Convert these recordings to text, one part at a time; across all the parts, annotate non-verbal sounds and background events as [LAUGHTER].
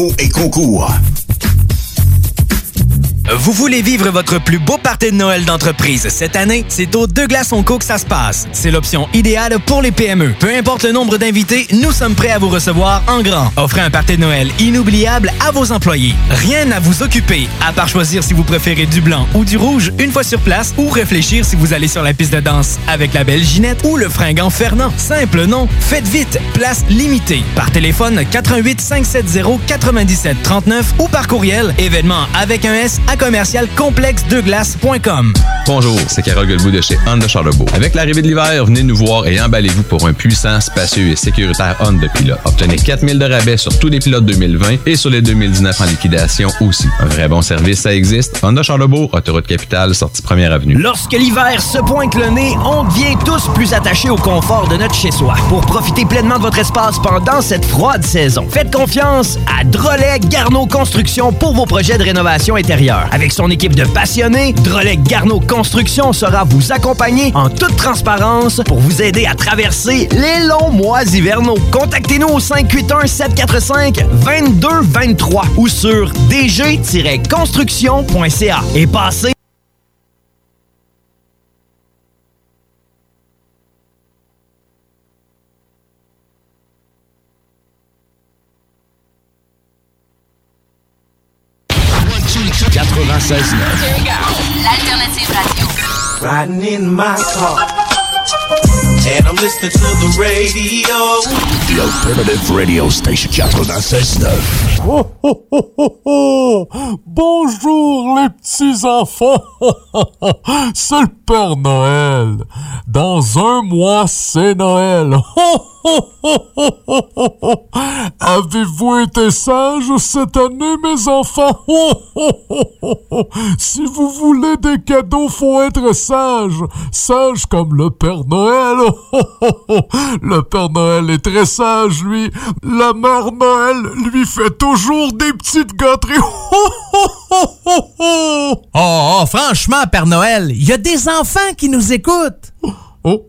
et concours? Vous voulez vivre votre plus beau party de Noël d'entreprise cette année? C'est au Deux Glaces Co que ça se passe. C'est l'option idéale pour les PME. Peu importe le nombre d'invités, nous sommes prêts à vous recevoir en grand. Offrez un party de Noël inoubliable à vos employés. Rien à vous occuper, à part choisir si vous préférez du blanc ou du rouge une fois sur place ou réfléchir si vous allez sur la piste de danse avec la belle Ginette ou le fringant Fernand. Simple, non? Faites vite, place limitée. Par téléphone 88 570 97 39 ou par courriel événement avec un S à commercial complexdeglace.com. Bonjour, c'est Carole Guilbeault de chez Honda Charlebourg. Avec l'arrivée de l'hiver, venez nous voir et emballez-vous pour un puissant, spacieux et sécuritaire Honda Pilot. Obtenez 4000 de rabais sur tous les pilotes 2020 et sur les 2019 en liquidation aussi. Un vrai bon service, ça existe. Honda Charlebourg, autoroute capitale, sortie première avenue. Lorsque l'hiver se pointe le nez, on devient tous plus attachés au confort de notre chez-soi. Pour profiter pleinement de votre espace pendant cette froide saison, faites confiance à Drolet Garneau Construction pour vos projets de rénovation intérieure. Avec son équipe de passionnés, Drolet Garneau Construction sera vous accompagner en toute transparence pour vous aider à traverser les longs mois hivernaux. Contactez-nous au 581-745-2223 ou sur dg-construction.ca et passez in my car. And I'm listening to the radio. The Alternative Radio Station 96.9. Oh, oh, oh, oh, oh. Bonjour les petits enfants. [LAUGHS] c'est le Père Noël. Dans un mois, c'est Noël. [LAUGHS] Oh, [LAUGHS] Avez-vous été sages cette année, mes enfants? [LAUGHS] Si vous voulez des cadeaux, faut être sage. Sage comme le Père Noël. [LAUGHS] Le Père Noël est très sage, lui. La Mère Noël lui fait toujours des petites gâteries. Oh, oh, franchement, Père Noël, il y a des enfants qui nous écoutent. Oh.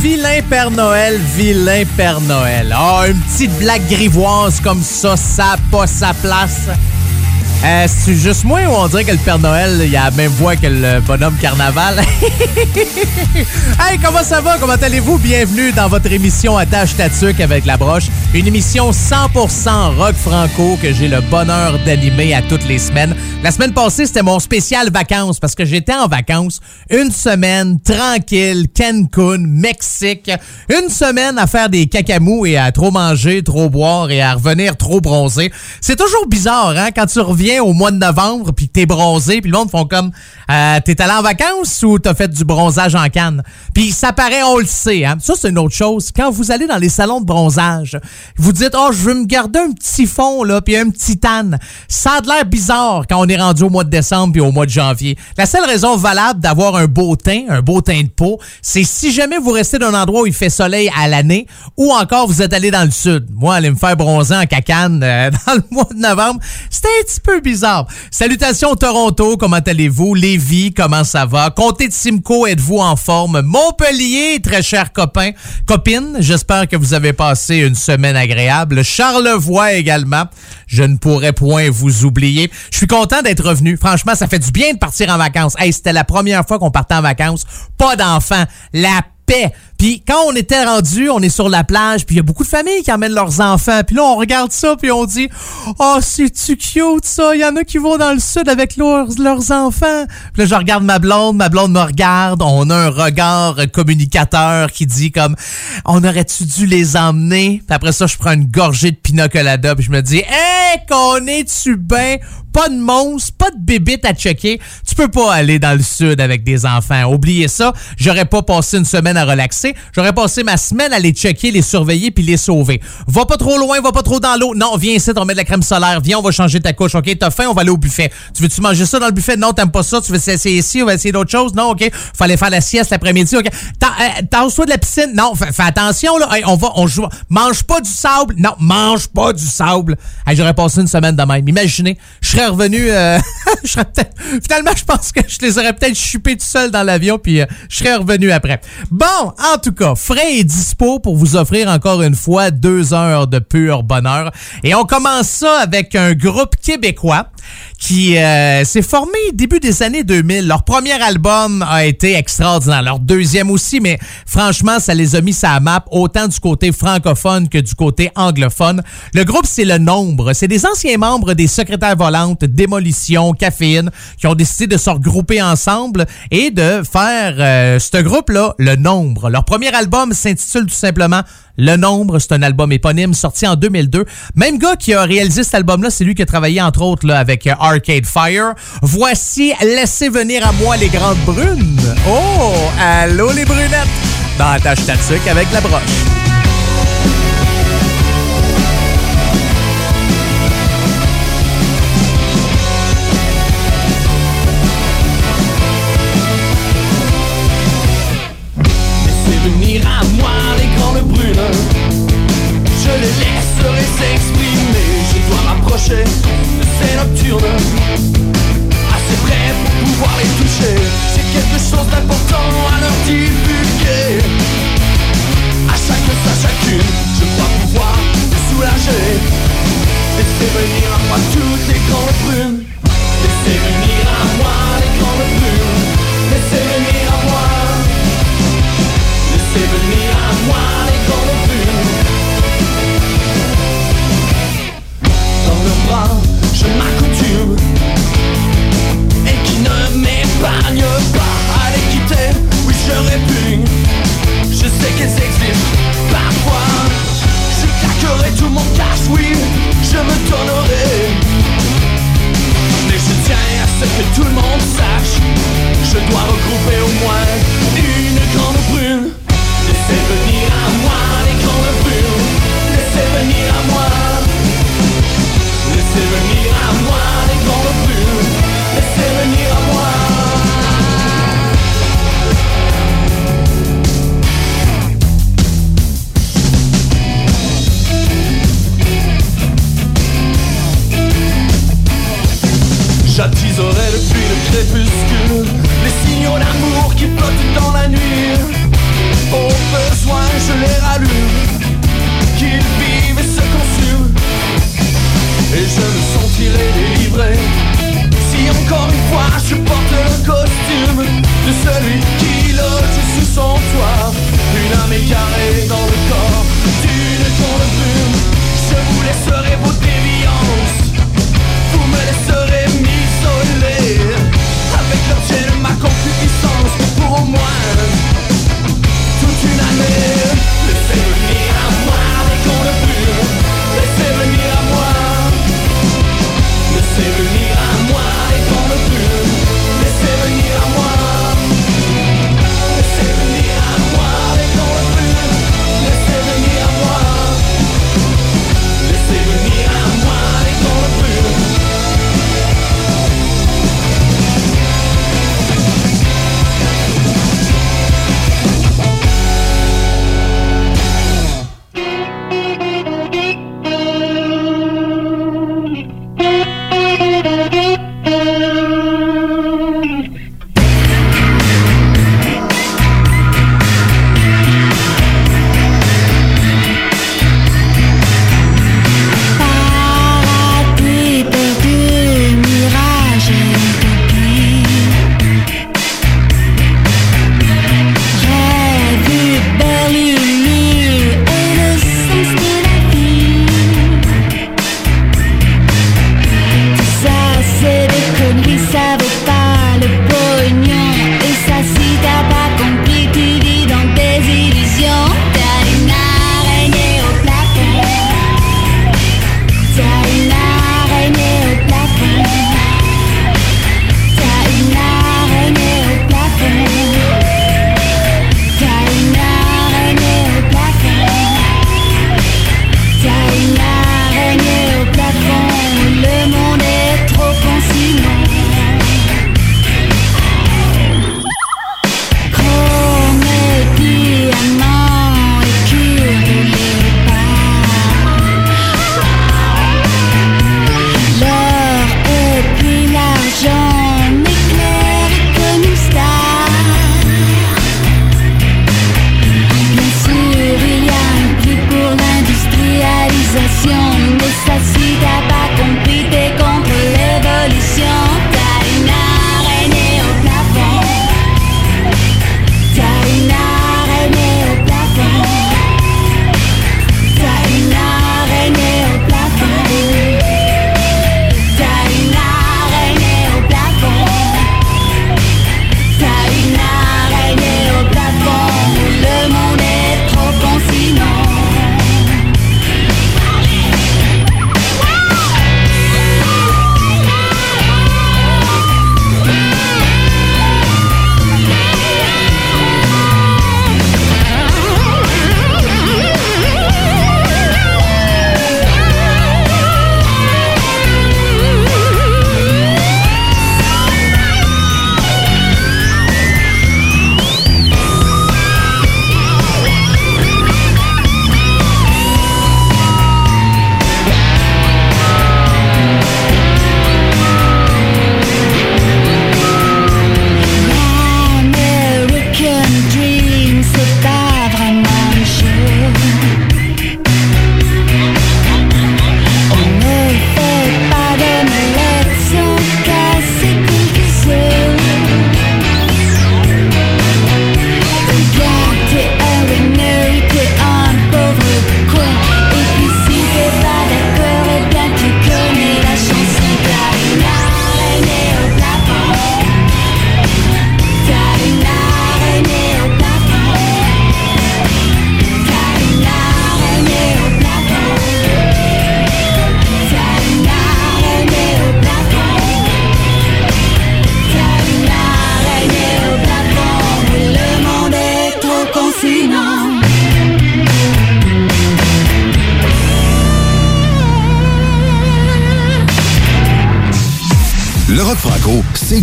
Vilain Père Noël, vilain Père Noël. Ah, une petite blague grivoise comme ça, ça a pas sa place. Euh, C'est juste moi ou on dirait que le Père Noël, il a la même voix que le bonhomme carnaval? [LAUGHS] hey, comment ça va? Comment allez-vous? Bienvenue dans votre émission Attache Tatuc avec la broche. Une émission 100% rock franco que j'ai le bonheur d'animer à toutes les semaines. La semaine passée, c'était mon spécial vacances parce que j'étais en vacances une semaine tranquille, Cancun, Mexique. Une semaine à faire des cacamous et à trop manger, trop boire et à revenir trop bronzé. C'est toujours bizarre, hein, quand tu reviens au mois de novembre puis t'es bronzé puis le monde font comme euh, t'es allé en vacances ou t'as fait du bronzage en canne? Puis ça paraît, on le sait, hein. Ça, c'est une autre chose. Quand vous allez dans les salons de bronzage, vous dites, oh, je veux me garder un petit fond, là, puis un petit tan. Ça a de l'air bizarre quand on est rendu au mois de décembre puis au mois de janvier. La seule raison valable d'avoir un beau teint, un beau teint de peau, c'est si jamais vous restez dans un endroit où il fait soleil à l'année ou encore vous êtes allé dans le sud. Moi, aller me faire bronzer en cacane euh, [LAUGHS] dans le mois de novembre, c'était un petit peu bizarre. Salutations Toronto, comment allez-vous? Comment ça va? Comté de Simcoe, êtes-vous en forme? Montpellier, très chers copains, copines, j'espère que vous avez passé une semaine agréable. Charlevoix également, je ne pourrais point vous oublier. Je suis content d'être revenu. Franchement, ça fait du bien de partir en vacances. Hey, c'était la première fois qu'on partait en vacances. Pas d'enfants. La Puis quand on était rendu, on est sur la plage, puis il y a beaucoup de familles qui emmènent leurs enfants. Puis là, on regarde ça, puis on dit « Oh, c'est-tu cute, ça? Il y en a qui vont dans le sud avec leurs, leurs enfants. » Puis là, je regarde ma blonde, ma blonde me regarde. On a un regard communicateur qui dit comme « On aurait-tu dû les emmener? » Puis après ça, je prends une gorgée de pina colada, puis je me dis « Hey, qu'on est-tu bien? Pas de monstre, pas de bébite à checker. Peux pas aller dans le sud avec des enfants. Oubliez ça. J'aurais pas passé une semaine à relaxer. J'aurais passé ma semaine à les checker, les surveiller puis les sauver. Va pas trop loin, va pas trop dans l'eau. Non, viens ici, on met de la crème solaire. Viens, on va changer ta couche. OK, t'as faim, on va aller au buffet. Tu veux-tu manger ça dans le buffet? Non, t'aimes pas ça. Tu veux essayer ici, on va essayer d'autres choses? Non, OK? Fallait faire la sieste l'après-midi. OK? T'en de la piscine? Non, fais, attention, là. on va, on joue. Mange pas du sable? Non, mange pas du sable. J'aurais passé une semaine de même. Imaginez, je serais revenu, euh, [LAUGHS] je serais peut-être, finalement, je pense que je les aurais peut-être chupés tout seul dans l'avion puis euh, je serais revenu après. Bon, en tout cas, Frais est dispo pour vous offrir encore une fois deux heures de pur bonheur. Et on commence ça avec un groupe québécois qui euh, s'est formé début des années 2000. Leur premier album a été extraordinaire. Leur deuxième aussi, mais franchement, ça les a mis sa map autant du côté francophone que du côté anglophone. Le groupe, c'est Le Nombre. C'est des anciens membres des Secrétaires Volantes, Démolition, Caféine, qui ont décidé de se regrouper ensemble et de faire euh, ce groupe-là, Le Nombre. Leur premier album s'intitule tout simplement le Nombre, c'est un album éponyme sorti en 2002. Même gars qui a réalisé cet album-là, c'est lui qui a travaillé entre autres avec euh, Arcade Fire. Voici Laissez venir à moi les grandes brunes. Oh, allô les brunettes. Dans ta tâche avec la broche. De ces nocturnes. Assez près pour pouvoir les toucher. C'est quelque chose d'important à leur divulguer. À chacun sa chacune Je crois pouvoir te soulager. Laissez venir à moi toutes les grandes brumes. Laissez venir ne m'épargne pas à les quitter, oui je répugne. Je sais qu'elles existent parfois. Je claquerai tout mon cash, oui, je me donnerai Mais je tiens à ce que tout le monde sache Je dois regrouper au moins une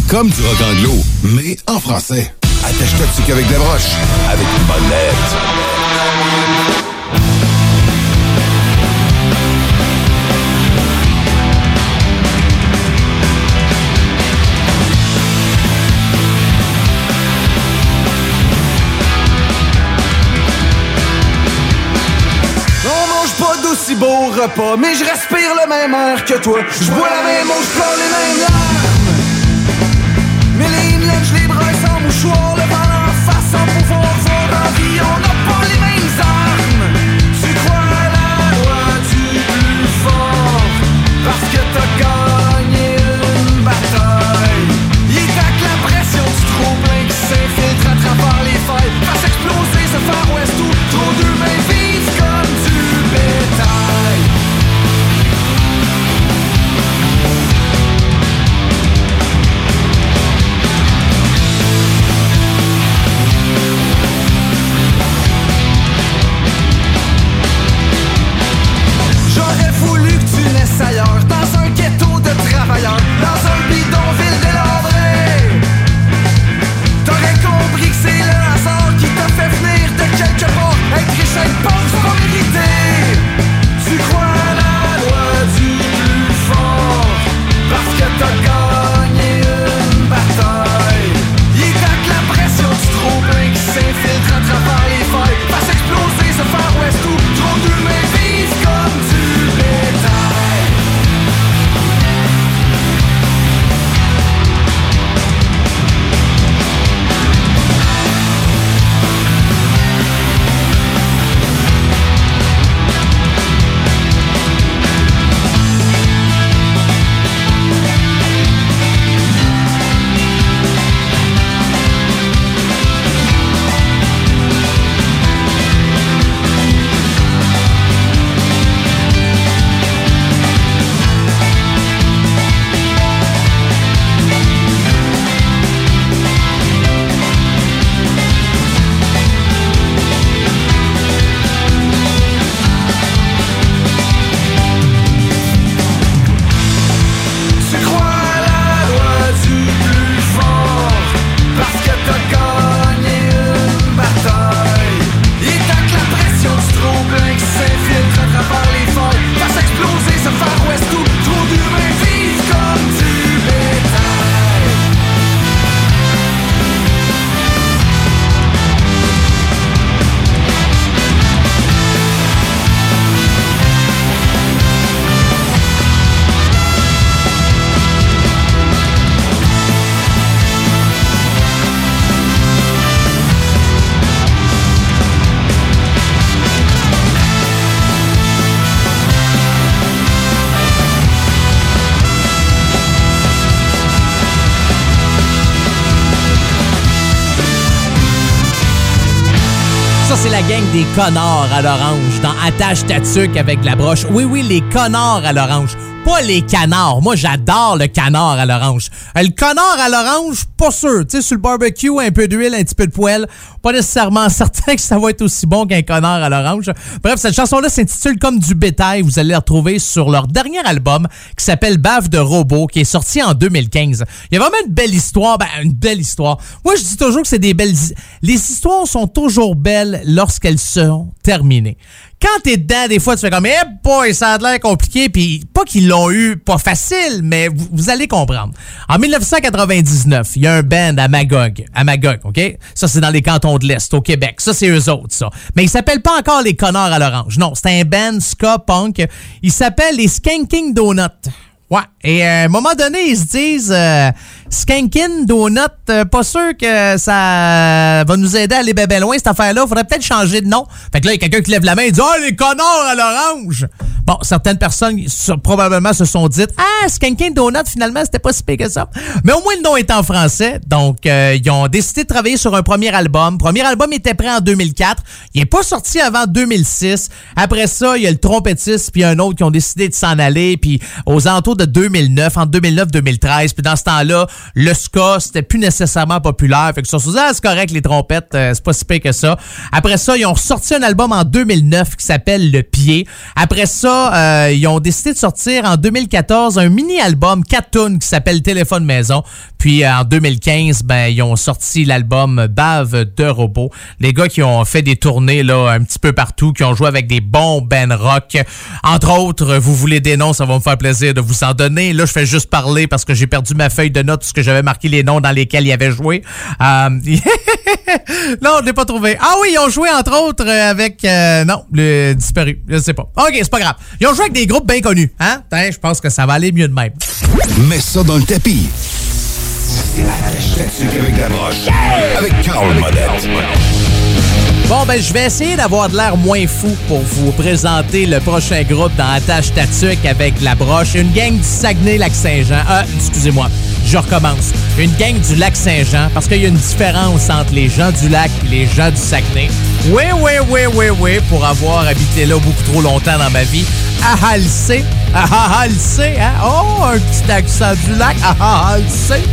comme du rock anglo, mais en français. Attache-toi dessus qu'avec des broches, avec une bonne lettre. Pas d'aussi beau repas, mais je respire le même air que toi. Je bois la même eau, je gang des connards à l'orange dans Attache ta tuque avec la broche. Oui, oui, les connards à l'orange. Pas les canards. Moi, j'adore le canard à l'orange. Euh, Le canard à l'orange, pas sûr. Tu sais, sur le barbecue, un peu d'huile, un petit peu de poêle. Pas nécessairement [LAUGHS] certain que ça va être aussi bon qu'un canard à l'orange. Bref, cette chanson-là s'intitule Comme du bétail. Vous allez la retrouver sur leur dernier album qui s'appelle Bave de robot, qui est sorti en 2015. Il y a vraiment une belle histoire. Ben, une belle histoire. Moi, je dis toujours que c'est des belles... Les histoires sont toujours belles lorsqu'elles sont terminées. Quand t'es dedans, des fois, tu fais comme, eh boy, ça a l'air compliqué, puis pas qu'ils l'ont eu pas facile, mais vous, allez comprendre. En 1999, il y a un band à Magog, à Magog, OK? Ça, c'est dans les cantons de l'Est, au Québec. Ça, c'est eux autres, ça. Mais ils s'appellent pas encore les connards à l'orange. Non, c'est un band ska punk. Ils s'appellent les Skanking Donuts. Ouais. Et à un moment donné, ils se disent euh, Skankin Donut, euh, pas sûr que ça va nous aider à aller bien loin, cette affaire-là. Faudrait peut-être changer de nom. Fait que là, il y a quelqu'un qui lève la main et dit Oh, les connards à l'orange! Bon, certaines personnes probablement se sont dites Ah, Skankin Donut, finalement, c'était pas si pire que ça. Mais au moins, le nom est en français. Donc, euh, ils ont décidé de travailler sur un premier album. Premier album était prêt en 2004. Il est pas sorti avant 2006. Après ça, il y a le trompettiste puis un autre qui ont décidé de s'en aller. Puis aux alentours de 2009, entre 2009-2013. Puis dans ce temps-là, Le ska, c'était plus nécessairement populaire. Fait que disait, ah, c'est correct, les trompettes, euh, c'est pas si pire que ça. Après ça, ils ont sorti un album en 2009 qui s'appelle Le Pied. Après ça, euh, ils ont décidé de sortir en 2014 un mini-album, 4 tunes, qui s'appelle Téléphone Maison. Puis euh, en 2015, ben, ils ont sorti l'album Bave de Robot. Les gars qui ont fait des tournées là, un petit peu partout, qui ont joué avec des bons ben rock. Entre autres, vous voulez des noms, ça va me faire plaisir de vous en donner. Là, je fais juste parler parce que j'ai perdu ma feuille de notes parce que j'avais marqué les noms dans lesquels ils avaient joué. Euh... [LAUGHS] non, je l'ai pas trouvé. Ah oui, ils ont joué entre autres avec... Euh, non, le disparu. Je sais pas. OK, c'est pas grave. Ils ont joué avec des groupes bien connus. Hein? Je pense que ça va aller mieux de même. Mets ça dans le tapis. avec la broche. Avec Carl Monette. Bon, ben, je vais essayer d'avoir de l'air moins fou pour vous présenter le prochain groupe dans Attache Tatuc avec la broche. Une gang du Saguenay-Lac-Saint-Jean. Ah, excusez-moi, je recommence. Une gang du Lac-Saint-Jean, parce qu'il y a une différence entre les gens du lac et les gens du Saguenay. Oui, oui, oui, oui, oui, pour avoir habité là beaucoup trop longtemps dans ma vie. Ah, ah. Ah, ah, ah, le sait, hein? Oh, un petit accent du lac. Ah, ah, ah, le sait.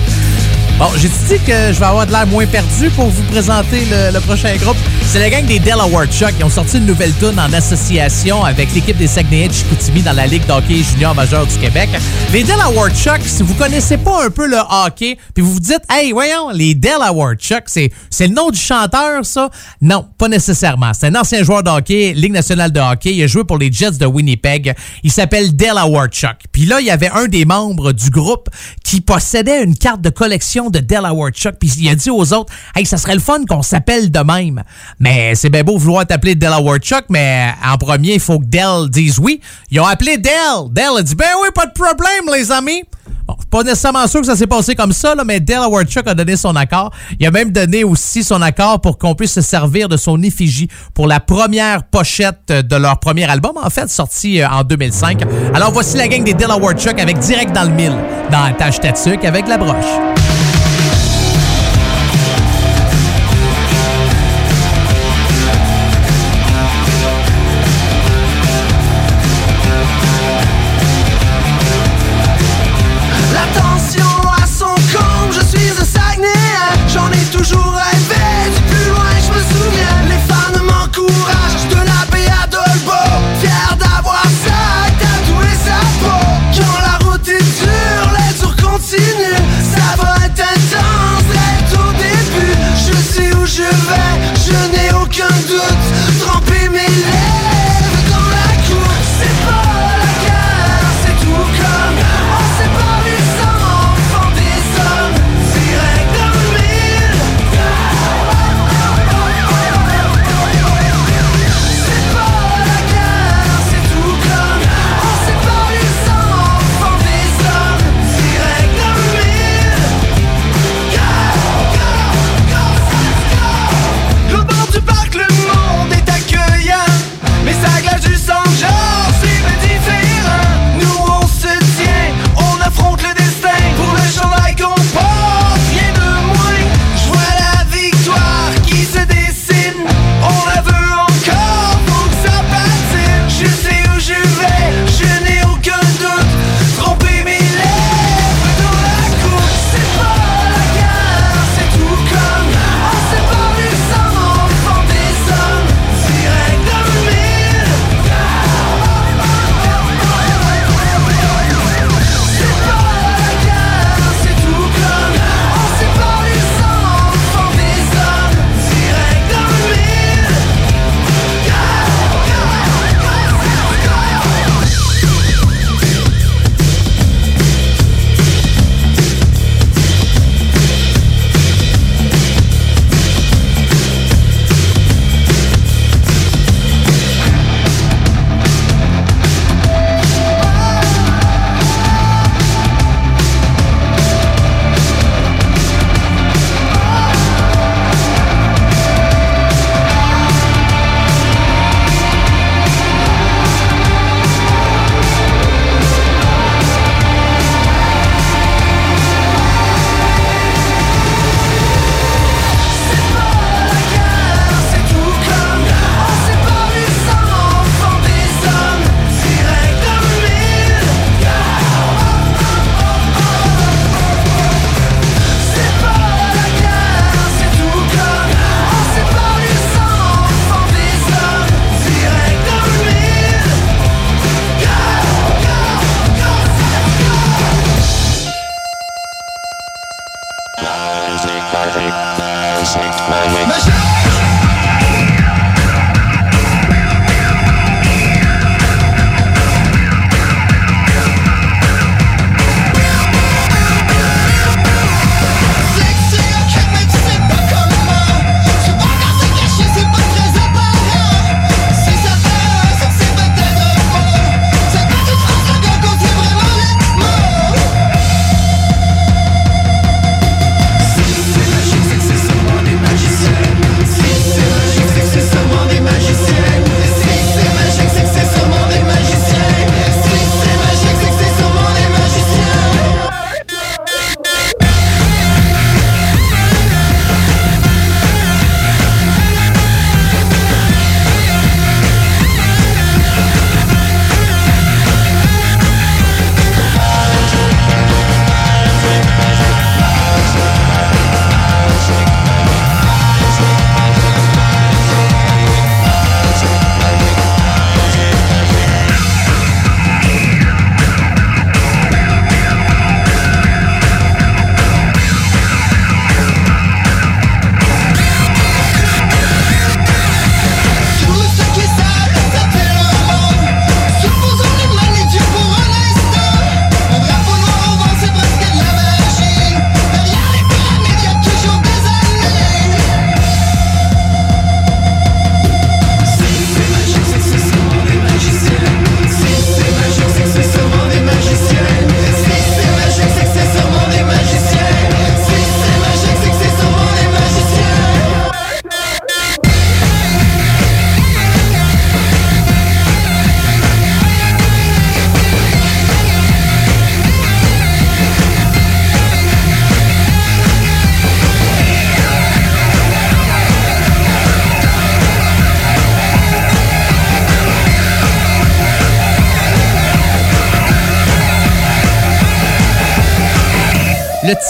Bon, j'ai dit que je vais avoir de l'air moins perdu pour vous présenter le, prochain groupe? C'est la gang des Delaware Chuck. qui ont sorti une nouvelle tune en association avec l'équipe des Saguenayens de Chicoutimi dans la Ligue d'hockey junior majeur du Québec. Les Delaware Chuck, si vous connaissez pas un peu le hockey, puis vous vous dites, hey, voyons, les Delaware Chuck, c'est, c'est le nom du chanteur, ça? Non, pas nécessairement. C'est un ancien joueur de hockey, Ligue nationale de hockey. Il a joué pour les Jets de Winnipeg. Il s'appelle Delaware Chuck. Puis là, il y avait un des membres du groupe qui possédait une carte de collection de Delaware Chuck, puis il a dit aux autres, hey, ça serait le fun qu'on s'appelle de même. Mais c'est bien beau vouloir t'appeler Delaware Chuck, mais en premier, il faut que Dell dise oui. Ils ont appelé Dell. Dell a dit, ben oui, pas de problème, les amis. Bon, pas nécessairement sûr que ça s'est passé comme ça, mais Delaware Chuck a donné son accord. Il a même donné aussi son accord pour qu'on puisse se servir de son effigie pour la première pochette de leur premier album, en fait, sorti euh, en 2005. Alors voici la gang des Delaware Chuck avec Direct dans le mille, dans Tâche Tatuc avec la broche.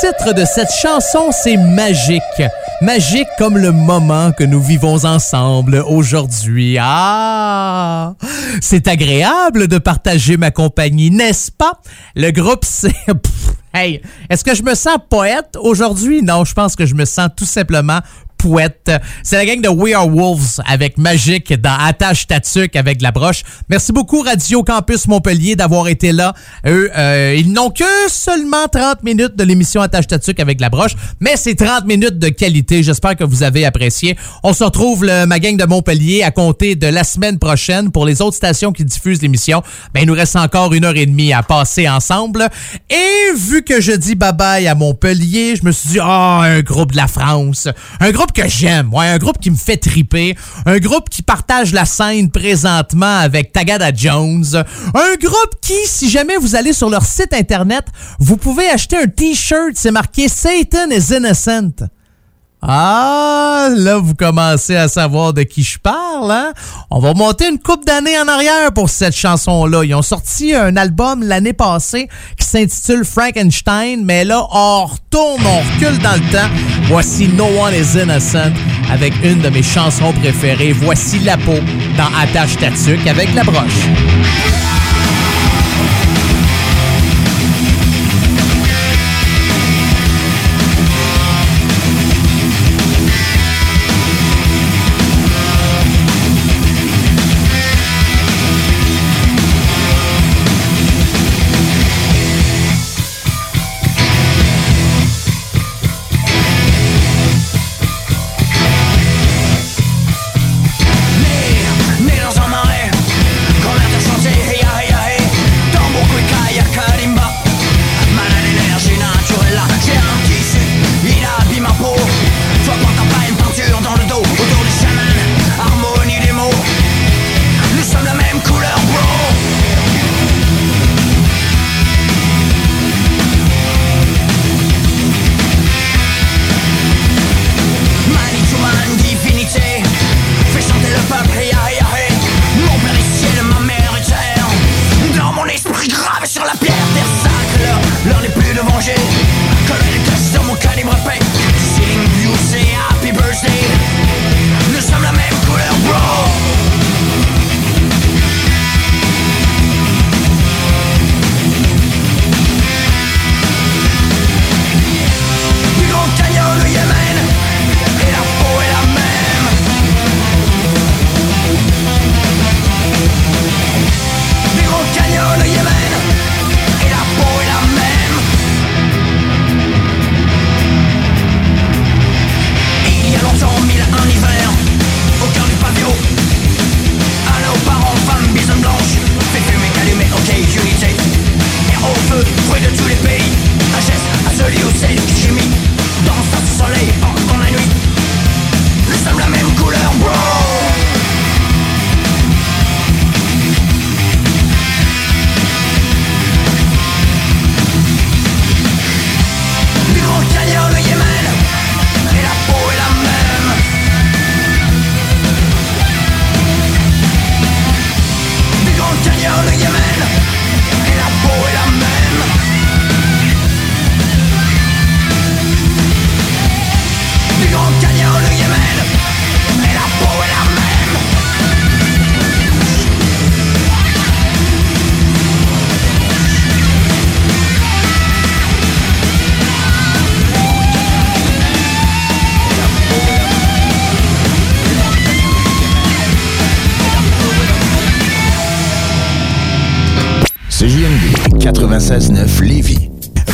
Titre de cette chanson, c'est Magique. Magique comme le moment que nous vivons ensemble aujourd'hui. Ah! C'est agréable de partager ma compagnie, n'est-ce pas? Le groupe, c'est... Hey, est-ce que je me sens poète aujourd'hui? Non, je pense que je me sens tout simplement c'est la gang de We Are Wolves avec Magic dans Attache Tatuc avec la broche. Merci beaucoup Radio Campus Montpellier d'avoir été là. Eux, euh, ils n'ont que seulement 30 minutes de l'émission Attache Tatuc avec la broche, mais c'est 30 minutes de qualité. J'espère que vous avez apprécié. On se retrouve, le, ma gang de Montpellier, à compter de la semaine prochaine pour les autres stations qui diffusent l'émission. Ben, il nous reste encore une heure et demie à passer ensemble. Et vu que je dis bye-bye à Montpellier, je me suis dit, ah, un groupe de la France. Un groupe que j'aime. Ouais, un groupe qui me fait triper. Un groupe qui partage la scène présentement avec Tagada Jones. Un groupe qui, si jamais vous allez sur leur site internet, vous pouvez acheter un t-shirt, c'est marqué Satan is innocent. Ah, là, vous commencez à savoir de qui je parle, hein? On va monter une coupe d'années en arrière pour cette chanson-là. Ils ont sorti un album l'année passée qui s'intitule Frankenstein, mais là, on retourne, on recule dans le temps. Voici No One is Innocent avec une de mes chansons préférées. Voici la peau dans Attache Tatuc avec la broche.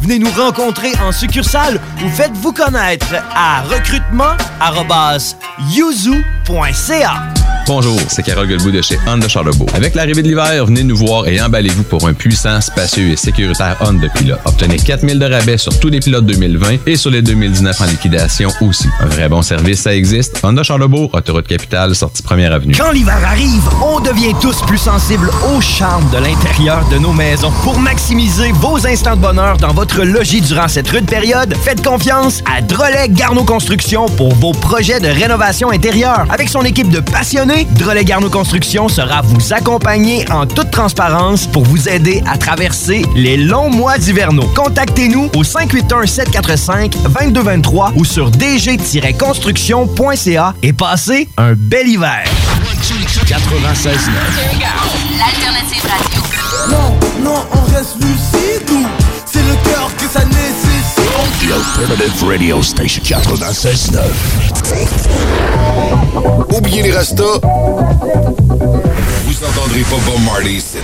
Venez nous rencontrer en succursale ou faites-vous connaître à recrutement.yuzu.ca. Bonjour, c'est Carole Guilbeault de chez Honda Charlebourg. Avec l'arrivée de l'hiver, venez nous voir et emballez-vous pour un puissant, spacieux et sécuritaire Honda Pilot. Obtenez 4000 de rabais sur tous les pilotes 2020 et sur les 2019 en liquidation aussi. Un vrai bon service, ça existe. Honda Charlebourg, autoroute capitale, sortie première avenue. Quand l'hiver arrive, on devient tous plus sensibles au charme de l'intérieur de nos maisons. Pour maximiser vos instants de bonheur dans votre logis durant cette rude période, faites confiance à Drolet Garneau Construction pour vos projets de rénovation intérieure. Avec son équipe de passionnés, Drolet Garneau Construction sera vous accompagner en toute transparence pour vous aider à traverser les longs mois d'hivernaux. Contactez-nous au 581-745-2223 ou sur dg-construction.ca et passez un bel hiver. 96 L'alternative radio. Non, non, on reste lucide c'est le cœur que ça nécessite. The Alternative Radio Station 96.9. Oubliez les rastas. Vous entendrez pas Bob Marley ici.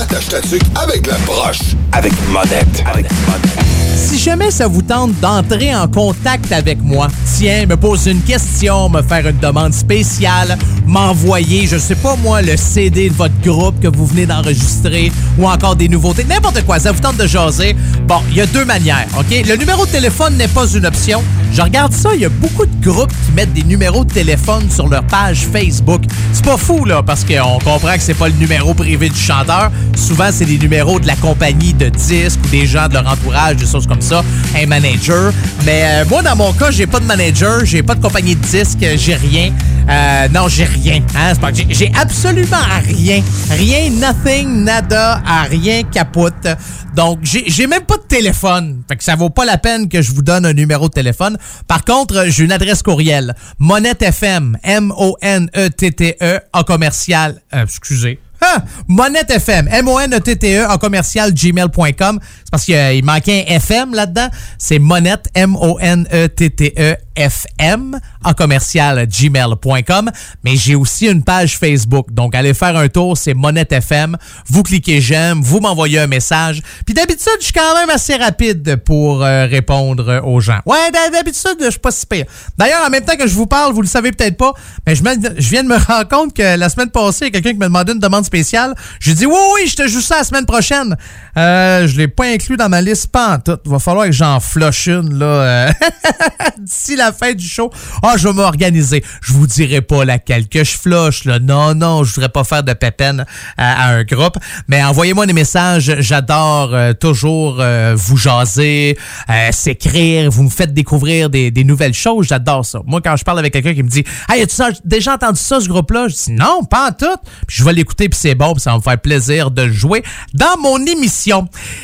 Attache ta tuque avec la broche. Avec monette. Avec monette. Si jamais ça vous tente d'entrer en contact avec moi, tiens, me poser une question, me faire une demande spéciale, m'envoyer, je sais pas moi, le CD de votre groupe que vous venez d'enregistrer ou encore des nouveautés, n'importe quoi, ça vous tente de jaser. Bon, il y a deux manières, OK? Le numéro de téléphone n'est pas une option. Je regarde ça, il y a beaucoup de groupes qui mettent des numéros de téléphone sur leur page Facebook. C'est pas fou, là, parce qu'on comprend que c'est pas le numéro privé du chanteur. Souvent, c'est des numéros de la compagnie de disques ou des gens de leur entourage, des comme ça, un manager. Mais euh, moi, dans mon cas, j'ai pas de manager, j'ai pas de compagnie de disques, j'ai rien. Euh, non, j'ai rien. Hein? J'ai- absolument rien. Rien, nothing, nada, à rien capote. Donc, j'ai même pas de téléphone. Fait que ça vaut pas la peine que je vous donne un numéro de téléphone. Par contre, j'ai une adresse courriel. Monette FM, M-O-N-E-T-T-E, en commercial, euh, excusez. Ah, Monette FM, M-O-N-E-T-T-E, en commercial gmail.com. Parce qu'il il manquait un FM là-dedans. C'est Monette, M-O-N-E-T-T-E, FM, en commercial gmail.com. Mais j'ai aussi une page Facebook. Donc, allez faire un tour, c'est Monette FM. Vous cliquez j'aime, vous m'envoyez un message. Puis d'habitude, je suis quand même assez rapide pour euh, répondre aux gens. Ouais, d'hab- d'habitude, je suis pas si pire. D'ailleurs, en même temps que je vous parle, vous le savez peut-être pas, mais je viens de me [LAUGHS] rendre compte que la semaine passée, il y a quelqu'un qui m'a demandé une demande spéciale. J'ai dit, oui, oui, je te joue ça la semaine prochaine. Euh, je l'ai pas inclus dans ma liste, pas en tout. Va falloir que j'en flush une, là, euh, [LAUGHS] d'ici la fin du show. Ah, je vais m'organiser. Je vous dirai pas laquelle que je flush, là. Non, non, je voudrais pas faire de pépène à, à un groupe. Mais envoyez-moi des messages. J'adore euh, toujours euh, vous jaser, euh, s'écrire. Vous me faites découvrir des, nouvelles choses. J'adore ça. Moi, quand je parle avec quelqu'un qui me dit Hey, as-tu déjà entendu ça, ce groupe-là? Je dis non, pas en tout. Puis je vais l'écouter, puis c'est bon, puis ça va me faire plaisir de jouer dans mon émission.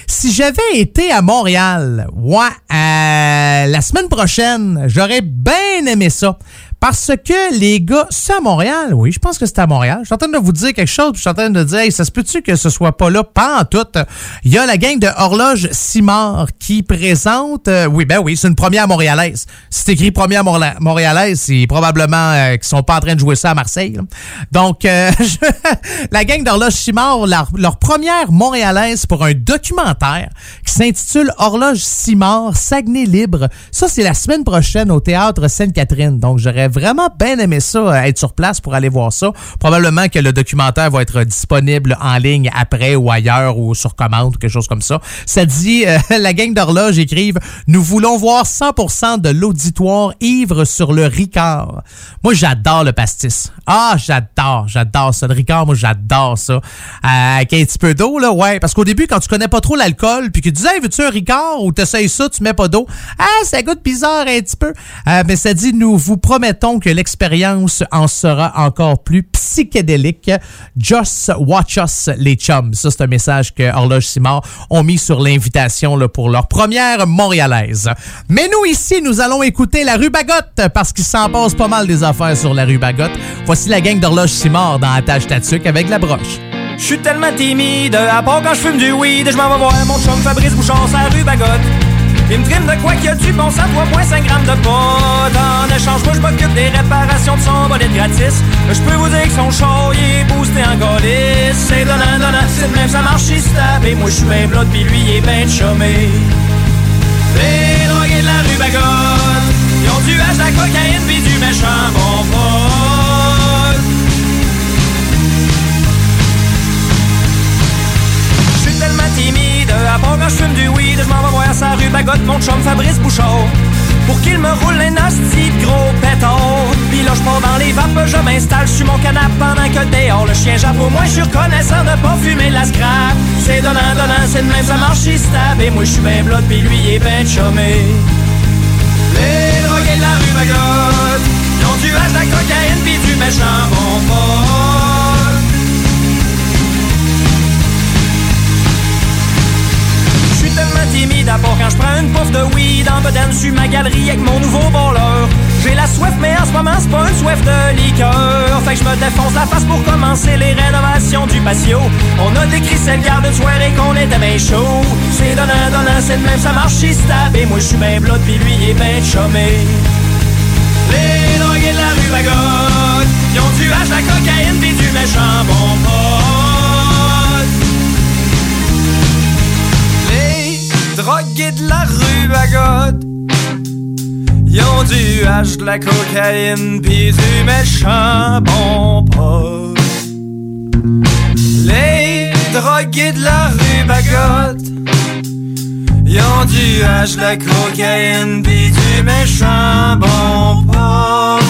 Si j'avais été à Montréal, ouais, euh, la semaine prochaine, j'aurais bien aimé ça. Parce que les gars, c'est à Montréal, oui, je pense que c'est à Montréal. Je suis en train de vous dire quelque chose, puis je suis en train de dire, hey, ça se peut-tu que ce soit pas là, pas en tout. Il y a la gang de Horloge Simard qui présente, euh, oui, ben oui, c'est une première montréalaise. C'est écrit première montréalaise, c'est probablement euh, qu'ils sont pas en train de jouer ça à Marseille. Donc, euh, [LAUGHS] la gang d'Horloge Simard, leur, leur première montréalaise pour un documentaire qui s'intitule Horloge Simard, Saguenay libre. Ça, c'est la semaine prochaine au théâtre Sainte-Catherine. Donc, j'aurais vraiment bien aimé ça, euh, être sur place pour aller voir ça. Probablement que le documentaire va être disponible en ligne après ou ailleurs ou sur commande ou quelque chose comme ça. Ça dit, euh, [LAUGHS] la gang d'horloge écrive, nous voulons voir 100% de l'auditoire ivre sur le Ricard. Moi, j'adore le pastis. Ah, j'adore, j'adore ça. Le Ricard, moi, j'adore ça. Euh, avec un petit peu d'eau, là, ouais. Parce qu'au début, quand tu connais pas trop l'alcool, puis que tu disais, hey, veux-tu un Ricard ou t'essayes ça, tu mets pas d'eau. Ah, ça goûte bizarre un petit peu. Mais ça dit, nous vous promettons que l'expérience en sera encore plus psychédélique? Just watch us, les chums. Ça, c'est un message que Horloge Simard ont mis sur l'invitation pour leur première montréalaise. Mais nous, ici, nous allons écouter la rue Bagotte parce qu'il s'en passe pas mal des affaires sur la rue Bagotte. Voici la gang d'Horloge Simard dans Attache Tatuc avec la broche. Je suis tellement timide, à part quand je fume du weed, je m'en vais voir mon chum Fabrice Bouchon, sa rue Bagotte. Il me trime de quoi qu'il y a du bon sang, 3.5 grammes de pot. En échange, moi je m'occupe des réparations de son bonnet gratis. Je peux vous dire que son show, il est boosté en golis. C'est donnant, donnant, c'est même, ça marche, il se moi je suis ben blood, pis lui il est ben chômé. Les drogués de la rue Bagotte, ils ont du hache, la cocaïne, pis du méchant bon pot. Part quand je fume du weed, je m'en vais voir sa rue Bagotte, mon chum Fabrice Bouchard. Pour qu'il me roule un hostie de gros pétard. Pis là, je dans les vapes, je m'installe sur mon canapé pendant que dehors le chien jappe. Moins, je suis reconnaissant de pas fumer la scrap. C'est donnant, donnant, c'est de même, ça marche, il se tape. Et moi, je suis ben blood, pis lui, il est ben chômé. Les drogués de la rue Bagotte, ils ont du hache, de la cocaïne, pis du méchant bon timide à part quand je prends une pouffe de weed en bedaine sur ma galerie avec mon nouveau voleur. J'ai la soif, mais en ce moment, c'est pas une soif de liqueur. Fait que je me défonce la face pour commencer les rénovations du patio. On a décrit cette garde de soirée qu'on était bien chaud. C'est donnant, donnant, c'est de même, ça marche, il se moi, je suis ben blood, pis lui, il est ben chômé. Les drogués de la rue Bagotte, ils ont du hache, la cocaïne, pis du méchant bon pot. Les drogués de la rue Bagotte, ils ont du hache, de la cocaïne, pis du méchant bon pot. Les drogués de la rue Bagotte, ils ont du hache, de la cocaïne, pis du méchant bon pot.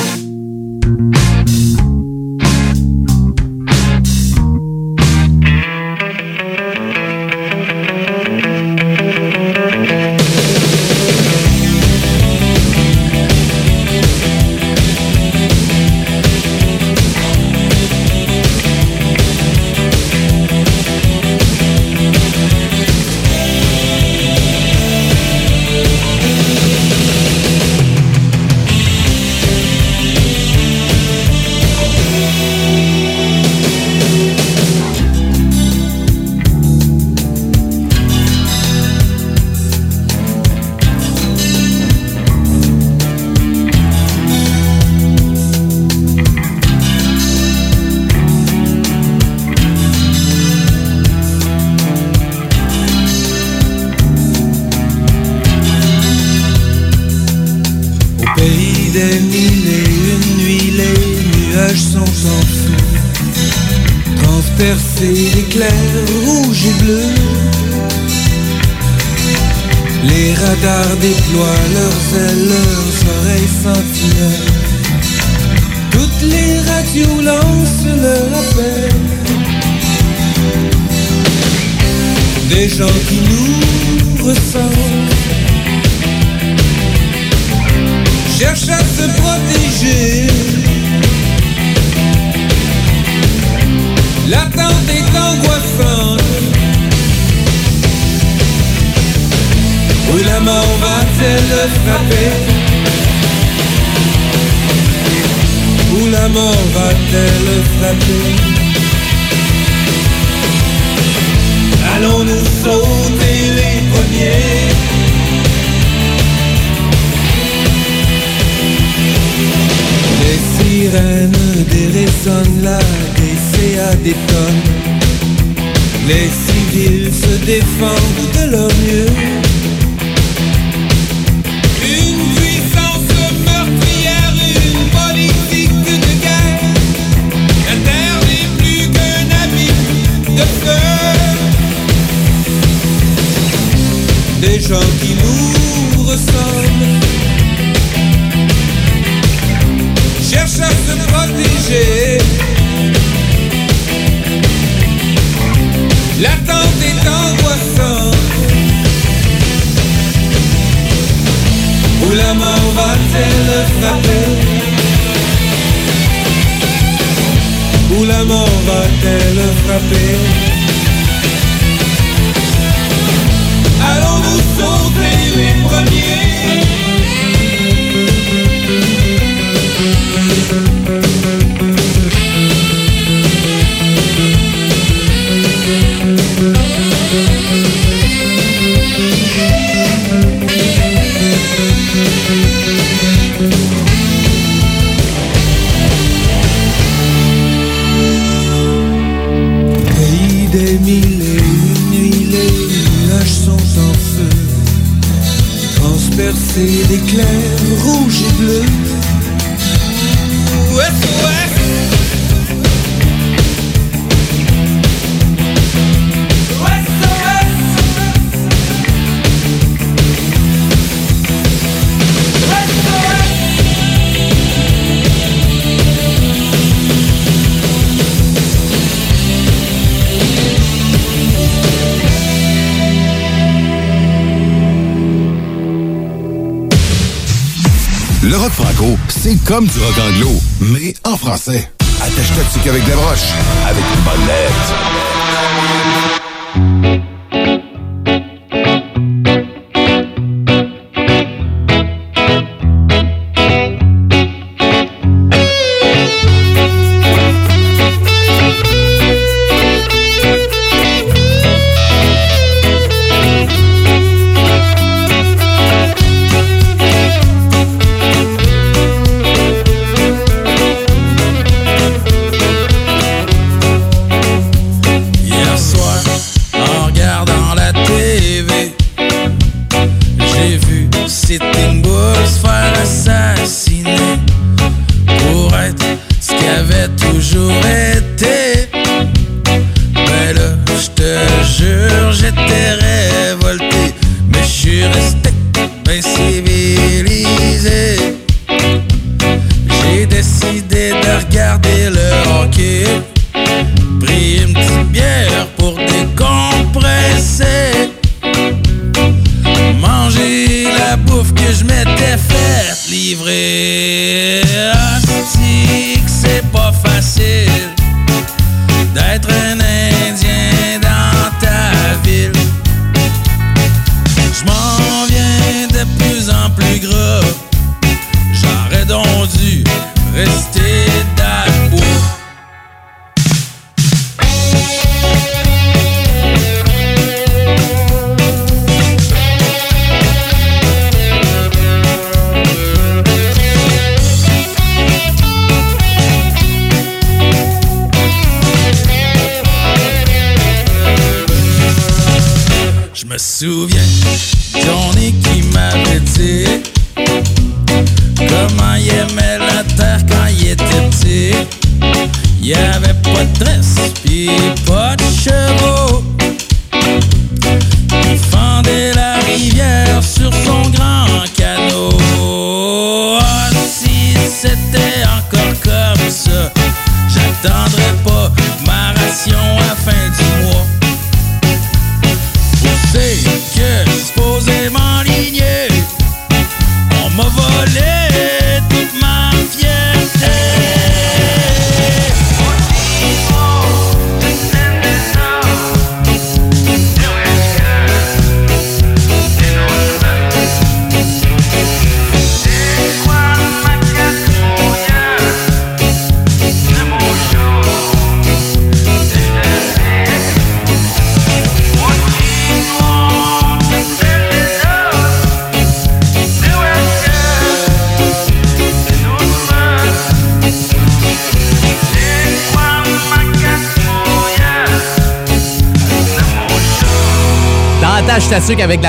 c'est comme du rock anglo, mais en français. Attache toxique avec des broches, avec une bonne lettre.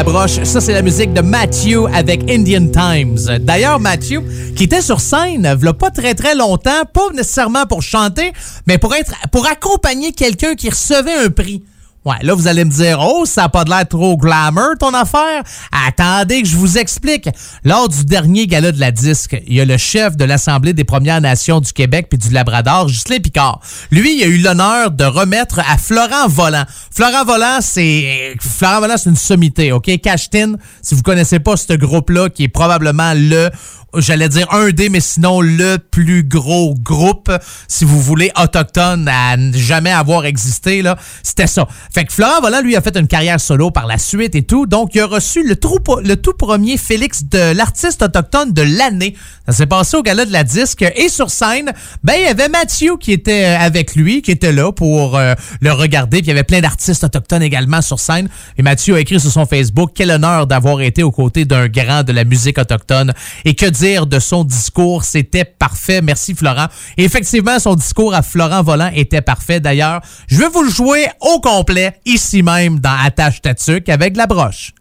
la broche. Ça, c'est la musique de Matthew avec Indian Times. D'ailleurs, Matthew, qui était sur scène, il pas très très longtemps, pas nécessairement pour chanter, mais pour être, pour accompagner quelqu'un qui recevait un prix. Ouais, là, vous allez me dire, oh, ça n'a pas de l'air trop glamour, ton affaire? Attendez que je vous explique. Lors du dernier gala de la disque, il y a le chef de l'Assemblée des Premières Nations du Québec puis du Labrador, Ghislain Picard. Lui, il a eu l'honneur de remettre à Florent Volant. Florent Volant, c'est, Florent Volant, c'est une sommité, OK? Cashtin, si vous connaissez pas ce groupe-là, qui est probablement le j'allais dire un des, mais sinon le plus gros groupe, si vous voulez, autochtone à jamais avoir existé, là, c'était ça. Fait que Florent Volant, lui, a fait une carrière solo par la suite et tout, donc il a reçu le, le tout premier Félix de l'artiste autochtone de l'année. Ça s'est passé au gala de la disque et sur scène, ben, il y avait Mathieu qui était euh, avec lui, qui était là pour euh, le regarder, puis il y avait plein d'artistes autochtones également sur scène. Et Mathieu a écrit sur son Facebook, quel honneur d'avoir été aux côtés d'un grand de la musique autochtone et que de son discours. C'était parfait. Merci, Florent. Effectivement, son discours à Florent Volant était parfait. D'ailleurs, je vais vous le jouer au complet, ici même, dans Attache Tatuc, avec la broche.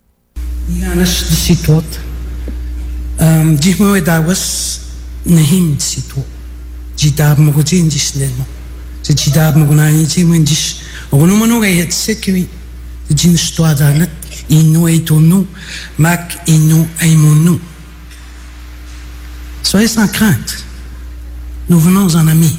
Soyez sans crainte. Nous venons en amis.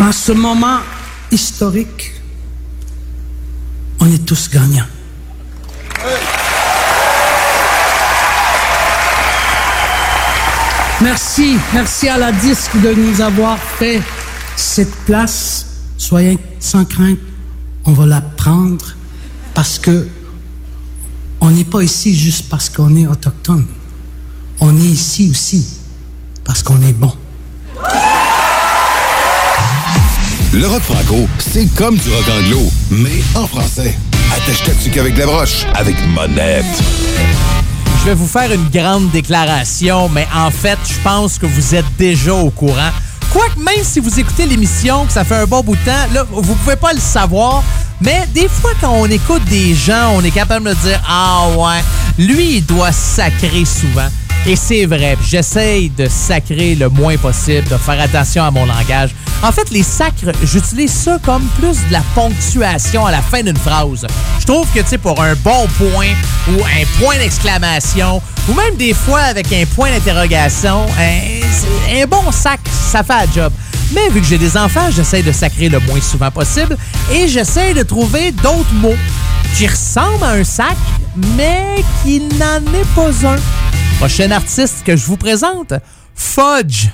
En ce moment historique, on est tous gagnants. Merci, merci à la disque de nous avoir fait cette place. Soyez sans crainte, on va la prendre parce que on n'est pas ici juste parce qu'on est autochtone. On est ici aussi parce qu'on est bon. Le rock franco, c'est comme du rock anglo, mais en français. Attache-toi qu'avec la broche, avec Monette vais vous faire une grande déclaration, mais en fait, je pense que vous êtes déjà au courant. Quoique, même si vous écoutez l'émission, que ça fait un bon bout de temps, là, vous pouvez pas le savoir, mais des fois, quand on écoute des gens, on est capable de dire Ah ouais, lui, il doit sacrer souvent. Et c'est vrai, j'essaye de sacrer le moins possible, de faire attention à mon langage. En fait, les sacres, j'utilise ça comme plus de la ponctuation à la fin d'une phrase. Je trouve que, tu sais, pour un bon point ou un point d'exclamation, ou même des fois avec un point d'interrogation, un, un, bon sac, ça fait un job. Mais vu que j'ai des enfants, j'essaie de sacrer le moins souvent possible et j'essaie de trouver d'autres mots qui ressemblent à un sac, mais qui n'en est pas un. Prochain artiste que je vous présente, Fudge.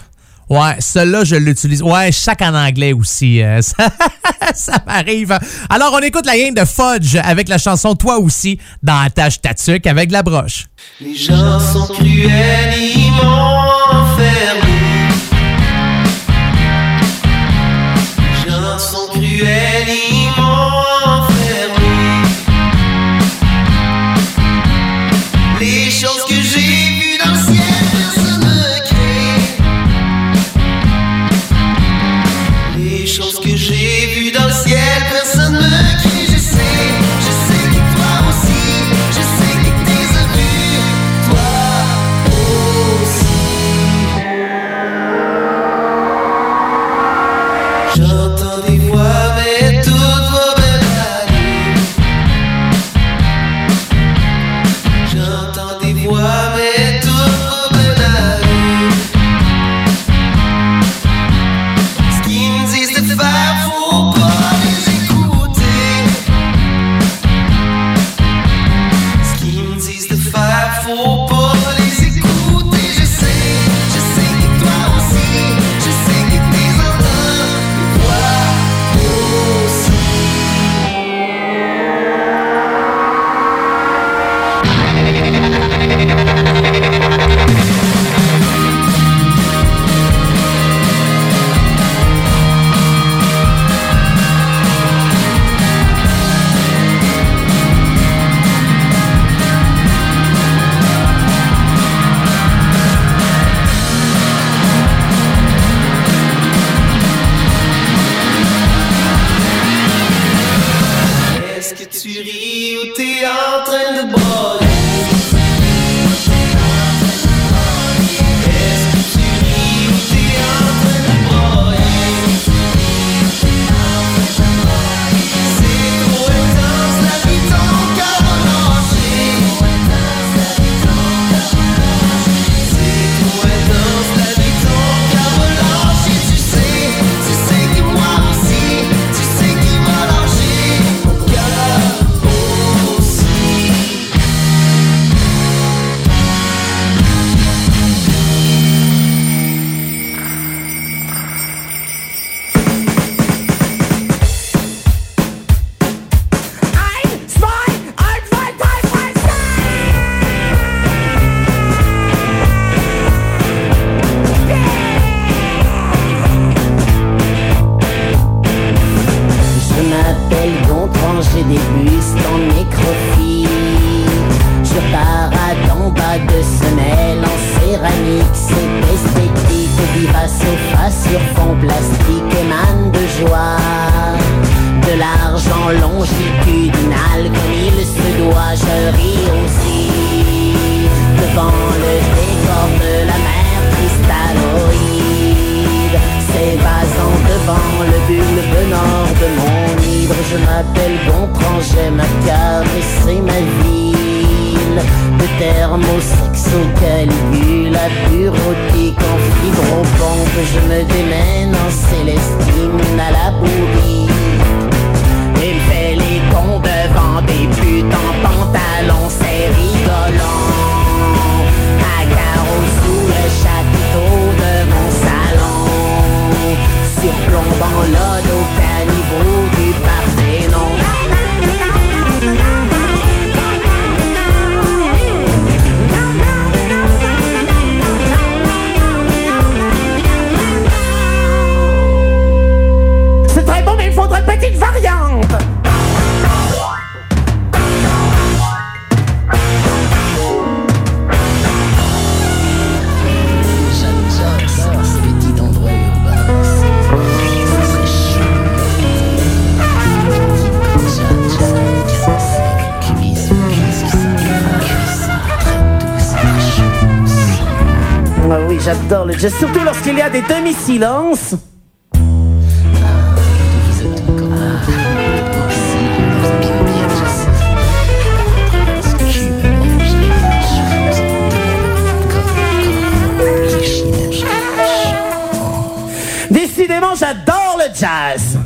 Ouais, celui-là, je l'utilise. Ouais, chaque en anglais aussi. Euh, [LAUGHS] ça, m'arrive. Alors, on écoute la game de Fudge avec la chanson Toi aussi dans Attache Tatuc avec la broche. Les gens sont cruels, ils m'ont enfermé. Les choses que j'ai vues dans le ciel, personne ne crée. Les choses que j'ai vues dans le ciel, personne ne j'adore le jazz, surtout lorsqu'il y a des demi-silences. Décidément, j'adore le jazz.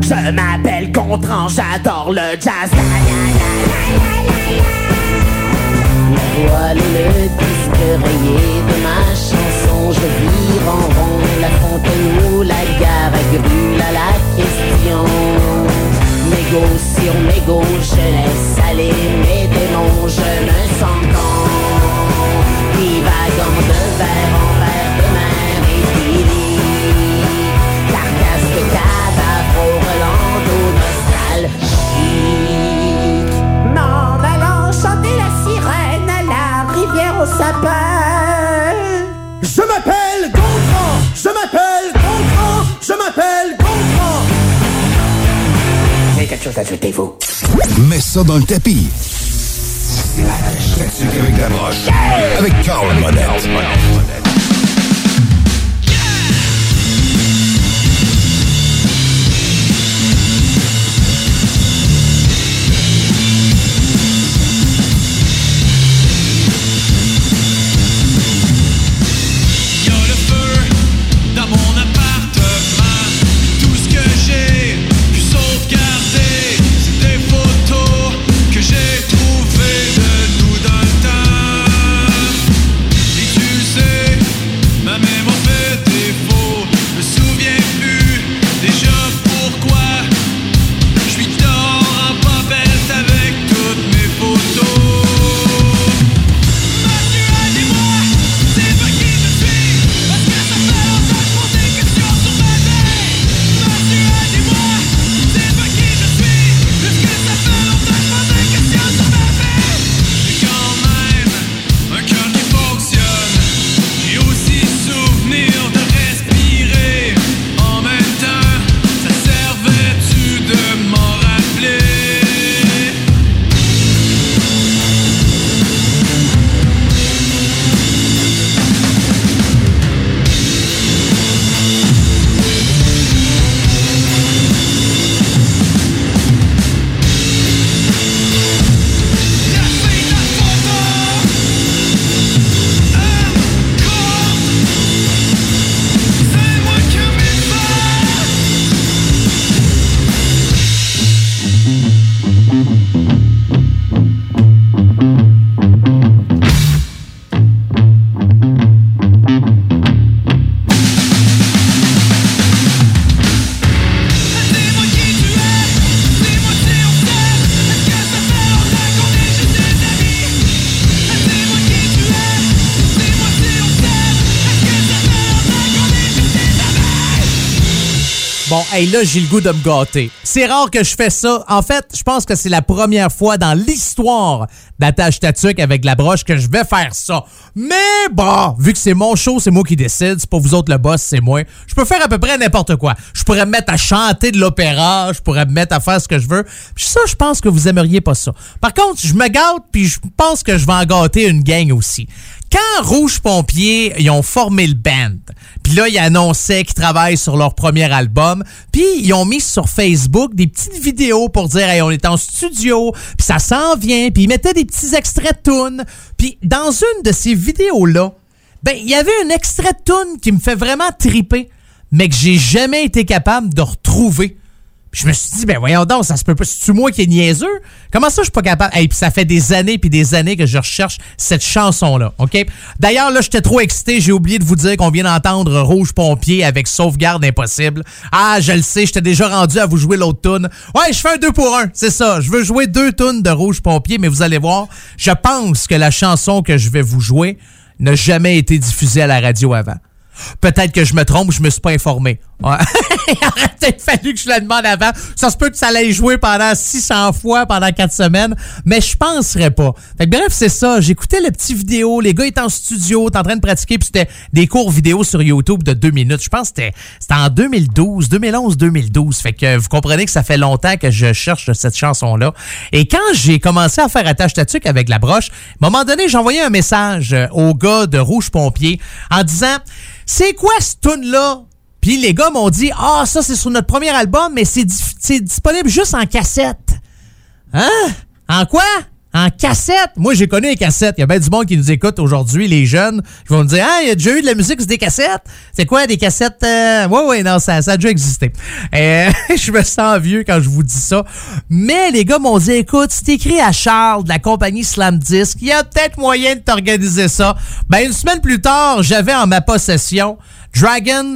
Je m'appelle Gontran, j'adore le jazz. Voilà le disque rayé de ma chanson. Je vire en rond la fontaine ou la gare grue à la question. Mégo sur mégo, je laisse aller mes démons, je me sens con. Divagant de verre sapin. Je m'appelle Gontran Je m'appelle Gontran Je m'appelle Gontran J'ai quelque chose à ajouter, vous. Mets ça dans le tapis. Classique avec la broche. Avec Carl Monette. Bon, hey, là, j'ai le goût de me gâter. C'est rare que je fais ça. En fait, je pense que c'est la première fois dans l'histoire d'attache tatuc avec la broche que je vais faire ça. Mais bon, vu que c'est mon show, c'est moi qui décide. C'est pas vous autres le boss, c'est moi. Je peux faire à peu près n'importe quoi. Je pourrais me mettre à chanter de l'opéra. Je pourrais me mettre à faire ce que je veux. Ça, je pense que vous aimeriez pas ça. Par contre, je me gâte, puis je pense que je vais en gâter une gang aussi. Quand Rouge Pompier, ils ont formé le band, puis là, ils annonçaient qu'ils travaillent sur leur premier album, puis ils ont mis sur Facebook des petites vidéos pour dire hey, on est en studio, puis ça s'en vient, puis ils mettaient des petits extraits de tunes. Puis dans une de ces vidéos-là, ben il y avait un extrait de tune qui me fait vraiment triper, mais que j'ai jamais été capable de retrouver. Je me suis dit, ben voyons donc, ça se peut pas. C'est-tu moi qui est niaiseux? Comment ça, je suis pas capable? Et puis ça fait des années puis des années que je recherche cette chanson-là, OK? D'ailleurs, là, j'étais trop excité. J'ai oublié de vous dire qu'on vient d'entendre Rouge Pompier avec Sauvegarde Impossible. Ah, je le sais, j'étais déjà rendu à vous jouer l'autre tune. Ouais, je fais un deux pour un, c'est ça. Je veux jouer deux tunes de Rouge Pompier, mais vous allez voir, je pense que la chanson que je vais vous jouer n'a jamais été diffusée à la radio avant. Peut-être que je me trompe, je me suis pas informé. Ouais. [LAUGHS] Il aurait peut-être fallu que je le demande avant. Ça se peut que ça allait jouer pendant 600 fois pendant 4 semaines, mais je penserais pas. Fait que bref, c'est ça. J'écoutais le petit vidéo. Les gars étaient en studio, étaient en train de pratiquer, puis c'était des cours vidéo sur YouTube de 2 minutes. Je pense que c'était en 2012, 2011, 2012. Fait que vous comprenez que ça fait longtemps que je cherche cette chanson-là. Et quand j'ai commencé à faire attache tatuc avec la broche, à un moment donné, envoyé un message euh, au gars de Rouge Pompier en disant c'est quoi ce tune là Puis les gars m'ont dit "Ah, ça c'est sur notre premier album, mais c'est disponible juste en cassette." Hein? En quoi? En cassette. Moi, j'ai connu les cassettes. Il y a bien du monde qui nous écoute aujourd'hui, les jeunes. Ils vont me dire, ah, il y a déjà eu de la musique des cassettes? C'est quoi, des cassettes? Euh... Ouais, ouais, non, ça, a déjà existé. Euh, [LAUGHS] je me sens vieux quand je vous dis ça. Mais les gars m'ont dit, écoute, c'est écrit à Charles de la compagnie Slam Disc. Il y a peut-être moyen de t'organiser ça. Ben, une semaine plus tard, j'avais en ma possession Dragon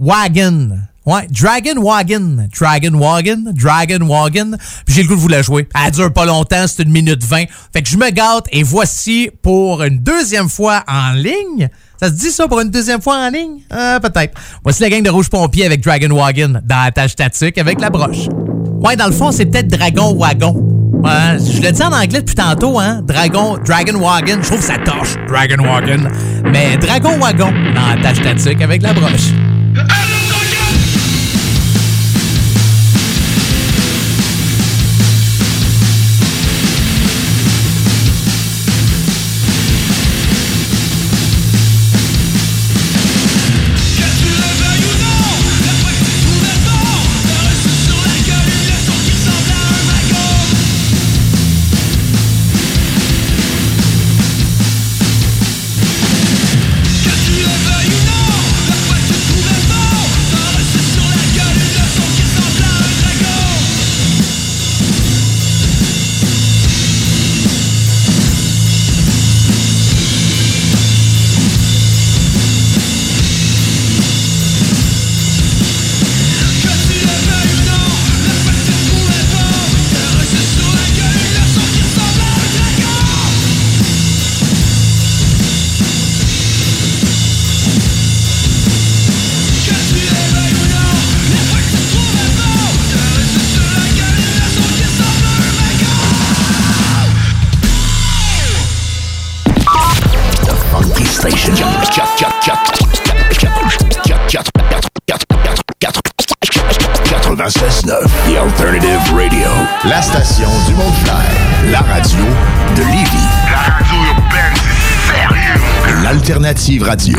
Wagon. Ouais, Dragon Wagon. Dragon Wagon. Dragon Wagon. Puis j'ai le goût de vous la jouer. Elle dure pas longtemps, c'est une minute vingt. Fait que je me gâte et voici pour une deuxième fois en ligne. Ça se dit ça pour une deuxième fois en ligne? Euh, peut-être. Voici la gang de Rouge Pompier avec Dragon Wagon dans la tâche statique avec la broche. Ouais, dans le fond, c'est peut-être Dragon Wagon. Ouais, je le dis en anglais depuis tantôt, hein. Dragon, Dragon Wagon. Je trouve ça torche, Dragon Wagon. Mais Dragon Wagon dans la tâche statique avec la broche. La station du Mont-Clair. La radio de Lévis. La radio urbaine, c'est sérieux. L'Alternative Radio.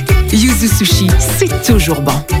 Yuzu Sushi, c'est toujours bon.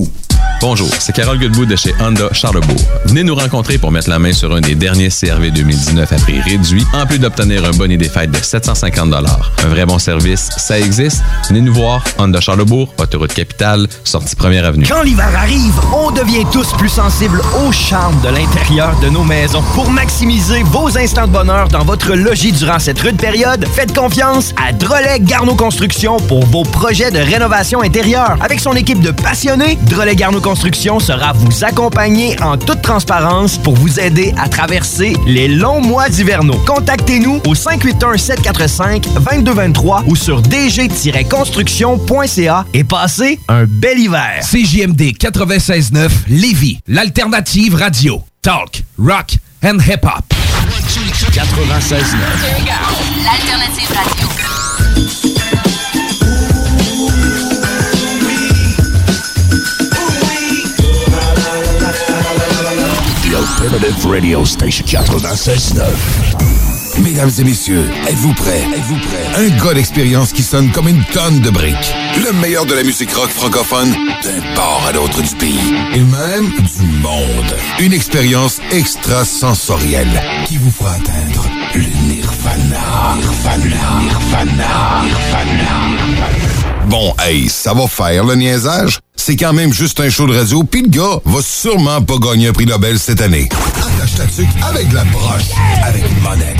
Bonjour, c'est Carole Goodwood de chez Honda Charlebourg. Venez nous rencontrer pour mettre la main sur un des derniers CRV 2019 à prix réduit, en plus d'obtenir un bonnet des fêtes de 750 Un vrai bon service, ça existe. Venez nous voir, Honda Charlebourg, autoroute capitale, sortie première avenue. Quand l'hiver arrive, on devient tous plus sensibles au charme de l'intérieur de nos maisons. Pour maximiser vos instants de bonheur dans votre logis durant cette rude période, faites confiance à Drolet Garneau Construction pour vos projets de rénovation intérieure. Avec son équipe de passionnés, Drolet Garneau Construction sera vous accompagner en toute transparence pour vous aider à traverser les longs mois hivernaux. Contactez-nous au 581-745-2223 ou sur dg-construction.ca et passez un bel hiver. CJMD 96.9 Lévis, l'alternative radio. Talk, rock and hip-hop. 96.9. L'alternative radio. Radio Station 96.9. Mesdames et messieurs, êtes-vous prêts? Êtes-vous prêts? Un gars d'expérience qui sonne comme une tonne de briques. Le meilleur de la musique rock francophone d'un port à l'autre du pays. Et même du monde. Une expérience extrasensorielle qui vous fera atteindre le nirvana. Nirvana. Nirvana. Nirvana. Bon, hey, ça va faire le niaisage? C'est quand même juste un show de radio, puis le gars va sûrement pas gagner un prix Nobel cette année. Attache ta tuque avec de la broche, avec une monette.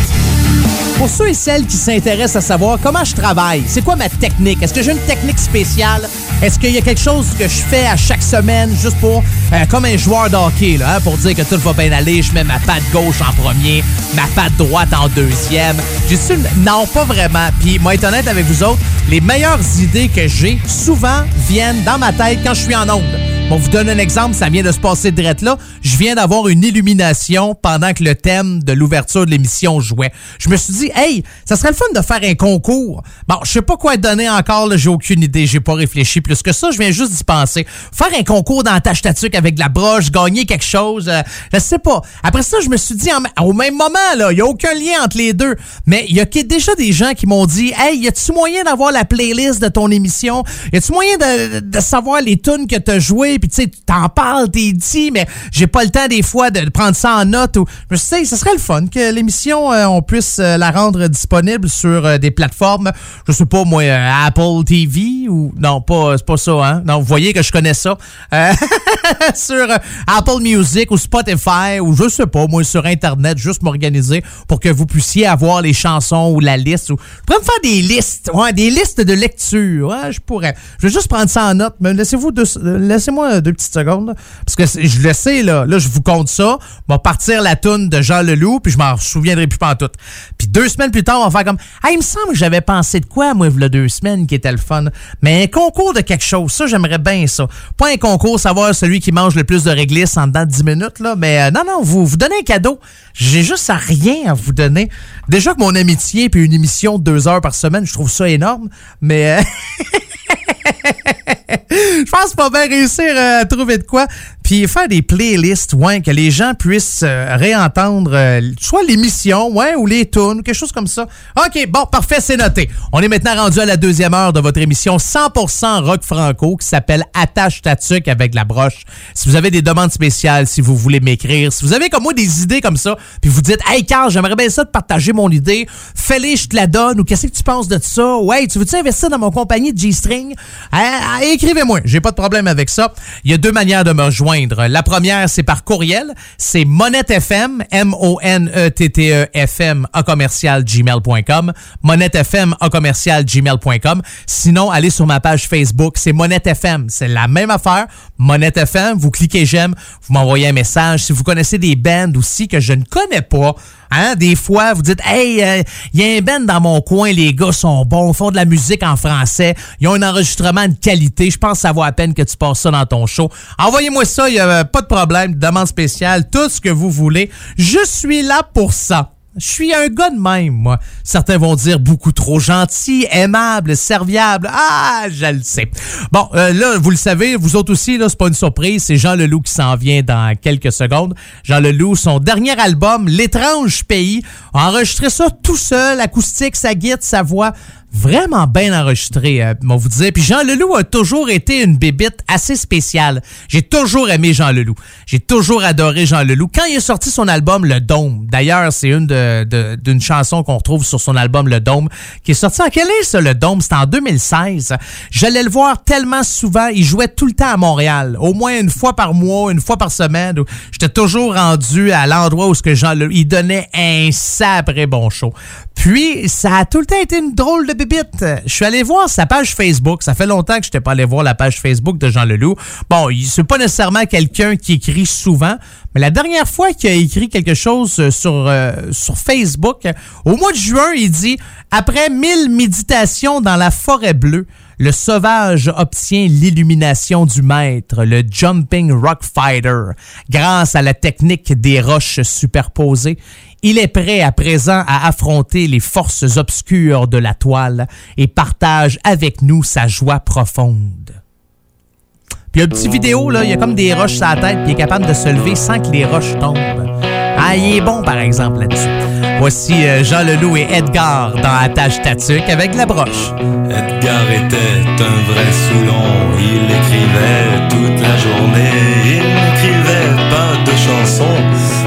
Pour ceux et celles qui s'intéressent à savoir comment je travaille, c'est quoi ma technique? Est-ce que j'ai une technique spéciale? Est-ce qu'il y a quelque chose que je fais à chaque semaine juste pour, euh, comme un joueur de hockey, là, hein, pour dire que tout va bien aller, je mets ma patte gauche en premier, ma patte droite en deuxième. J'ai su, non, pas vraiment. Puis, moi, être honnête avec vous autres, les meilleures idées que j'ai, souvent, viennent dans ma tête quand je suis en onde. Bon, vous donne un exemple, ça vient de se passer direct là. Je viens d'avoir une illumination pendant que le thème de l'ouverture de l'émission jouait. Je me suis dit, hey, ça serait le fun de faire un concours. Bon, je sais pas quoi donner encore, j'ai aucune idée, j'ai pas réfléchi plus que ça, je viens juste d'y penser. Faire un concours dans ta statuque avec de la broche, gagner quelque chose, euh, je sais pas. Après ça, je me suis dit, au même moment, là, il y a aucun lien entre les deux. Mais il y a déjà des gens qui m'ont dit, hey, y a-tu moyen d'avoir la playlist de ton émission? Y a-tu moyen de, de savoir les tunes que t'as jouées? Puis tu sais, tu t'en parles, t'es dit, mais j'ai pas le temps des fois de prendre ça en note. Ou... Je dit, ce serait le fun que l'émission, euh, on puisse euh, la rendre disponible sur euh, des plateformes, je sais pas moi, Apple TV ou... Non, pas, c'est pas ça, hein? Non, vous voyez que je connais ça. [LAUGHS] Sur Apple Music ou Spotify ou je sais pas, moi, sur Internet, juste m'organiser pour que vous puissiez avoir les chansons ou la liste. Ou... Je pourrais me faire des listes, ouais, des listes de lecture. Je pourrais. Je vais juste prendre ça en note, mais laissez-vous deux, euh, laissez-moi deux petites secondes. parce que je le sais, là, là, je vous compte ça. On va partir la toune de Jean Leloup, puis je m'en souviendrai plus pas en tout. Puis deux semaines plus tard, on va faire comme Ah, il me semble que j'avais pensé de quoi, moi, il y a deux semaines, qui était le fun. Mais un concours de quelque chose, ça, j'aimerais bien ça. Pas un concours, savoir celui qui mange le plus de réglisse en dedans de 10 minutes, là. Mais euh, non, non, vous, vous donnez un cadeau. J'ai juste à rien à vous donner. Déjà que mon amitié puis une émission de deux heures par semaine, je trouve ça énorme. Mais euh, [LAUGHS] [LAUGHS] je pense pas bien réussir euh, à trouver de quoi. Faire des playlists, ouais, que les gens puissent euh, réentendre euh, soit l'émission, ouais, ou les tunes, quelque chose comme ça. OK, bon, parfait, c'est noté. On est maintenant rendu à la deuxième heure de votre émission 100% rock franco qui s'appelle Attache ta tuque avec la broche. Si vous avez des demandes spéciales, si vous voulez m'écrire, si vous avez comme moi des idées comme ça, puis vous dites, hey Carl, j'aimerais bien ça de partager mon idée, fais-les, je te la donne, ou qu'est-ce que tu penses de ça? Ouais, tu veux-tu investir dans mon compagnie de G-String? Ah, ah, Écrivez-moi, j'ai pas de problème avec ça. Il y a deux manières de me rejoindre. La première, c'est par courriel. C'est monettefm, M-O-N-E-T-T-E-F-M, à commercial gmail.com. monettefm, gmail.com. Sinon, allez sur ma page Facebook. C'est Monette FM. C'est la même affaire. Monette FM. Vous cliquez j'aime. Vous m'envoyez un message. Si vous connaissez des bands aussi que je ne connais pas, Hein, des fois, vous dites, hey, il y a un band dans mon coin, les gars sont bons, font de la musique en français, ils ont un enregistrement de qualité, je pense que ça vaut à peine que tu passes ça dans ton show. Envoyez-moi ça, il a pas de problème, demande spéciale, tout ce que vous voulez. Je suis là pour ça. Je suis un gars même, moi. Certains vont dire beaucoup trop gentil, aimable, serviable. Ah, je le sais. Bon, euh, là, vous le savez, vous autres aussi, là, c'est pas une surprise. C'est Jean Leloup qui s'en vient dans quelques secondes. Jean Leloup, son dernier album, L'étrange pays, a enregistré ça tout seul, acoustique, sa guide, sa voix vraiment bien enregistré, euh, vous dire. Puis Jean Leloup a toujours été une bébite assez spéciale. J'ai toujours aimé Jean Leloup. J'ai toujours adoré Jean Leloup. Quand il a sorti son album Le Dôme, d'ailleurs, c'est une de, d'une chanson qu'on retrouve sur son album Le Dôme, qui est sorti en quelle année ça, Le Dôme? C'était en 2016. J'allais le voir tellement souvent. Il jouait tout le temps à Montréal. Au moins une fois par mois, une fois par semaine. J'étais toujours rendu à l'endroit où ce que Jean Leloup, il donnait un sabré bon show. Puis, ça a tout le temps été une drôle de bébite. Je suis allé voir sa page Facebook. Ça fait longtemps que je n'étais pas allé voir la page Facebook de Jean Leloup. Bon, c'est pas nécessairement quelqu'un qui écrit souvent, mais la dernière fois qu'il a écrit quelque chose sur, euh, sur Facebook, au mois de juin, il dit « Après mille méditations dans la forêt bleue, le sauvage obtient l'illumination du maître, le Jumping Rock Fighter. Grâce à la technique des roches superposées, il est prêt à présent à affronter les forces obscures de la toile et partage avec nous sa joie profonde. Puis il y vidéo, là, il y a comme des roches sur la tête, puis il est capable de se lever sans que les roches tombent. Ah, il est bon, par exemple, là-dessus. Voici euh, Jean Leloup et Edgar dans Attache Tatuc avec la broche. Edgar était un vrai Soulon, il écrivait toute la journée,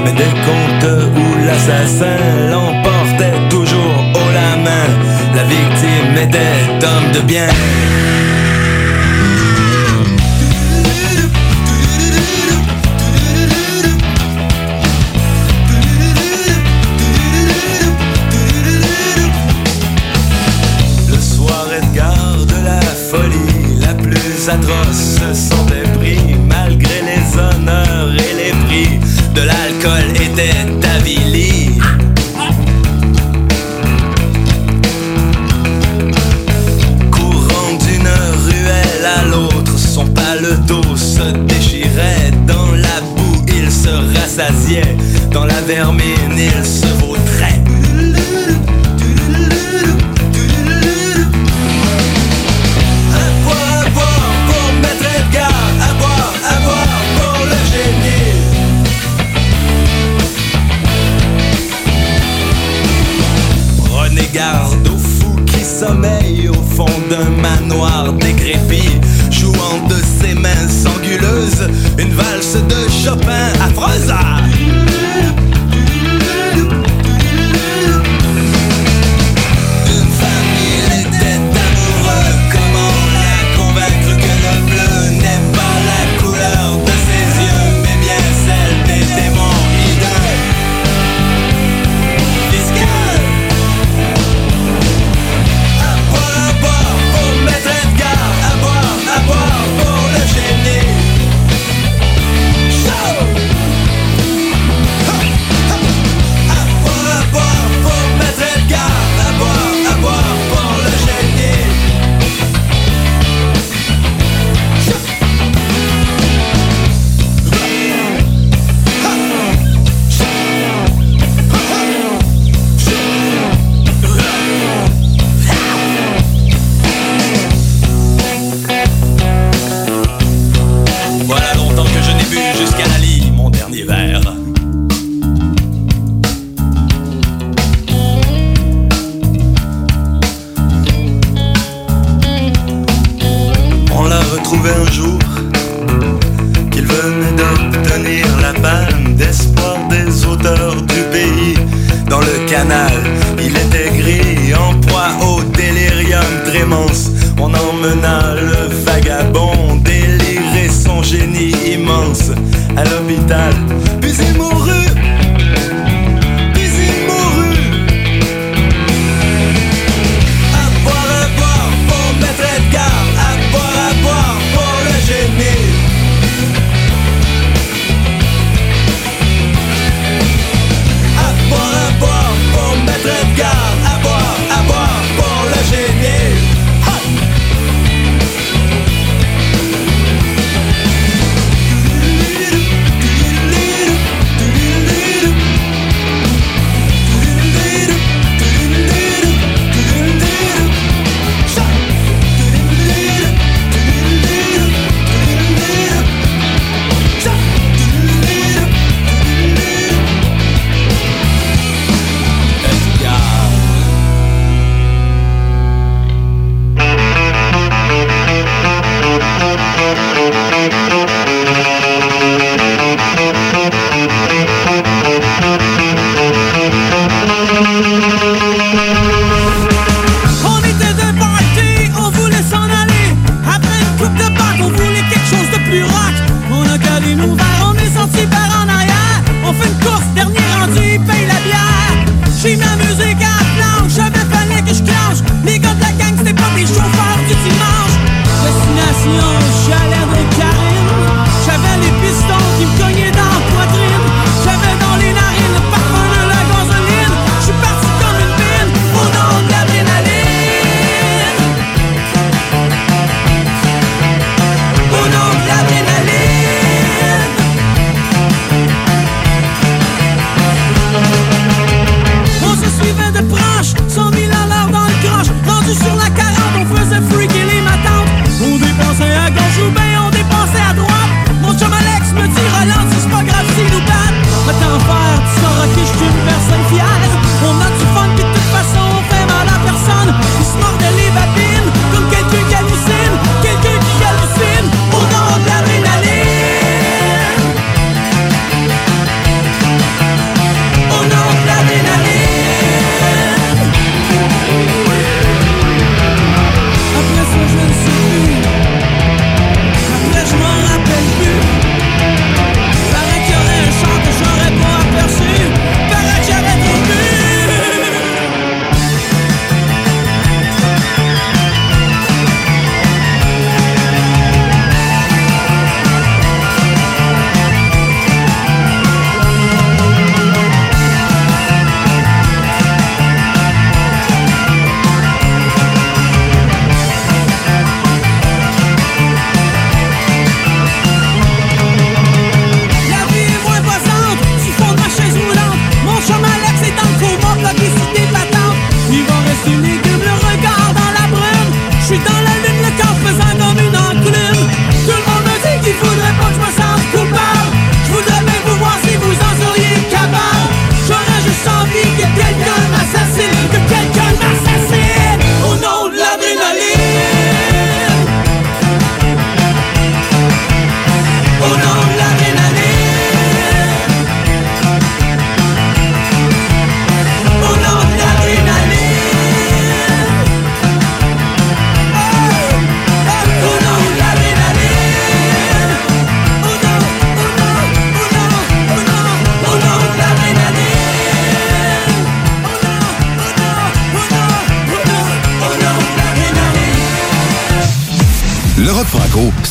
mais des contes où l'assassin l'emportait toujours haut la main. La victime était homme de bien. Le vermine, il se vautrait. À boire, à boire pour maître Edgar, à boire, à boire pour le génie. Prenez garde aux fous qui sommeillent au fond d'un manoir décrépit, jouant de ses mains anguleuses une valse de Chopin affreuse.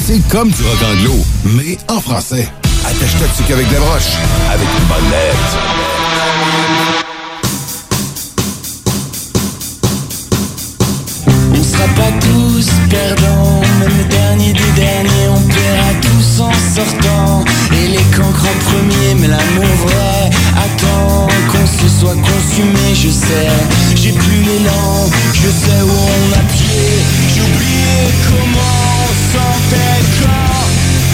C'est comme du rock anglo, mais en français. Attache-toi dessus qu'avec des broches, avec une bonne lettre. Et les cancres en premier mais l'amour vrai. Attends qu'on se soit consumé Je sais, j'ai plus les l'élan Je sais où on a pied. J'ai oublié comment on sentait le corps.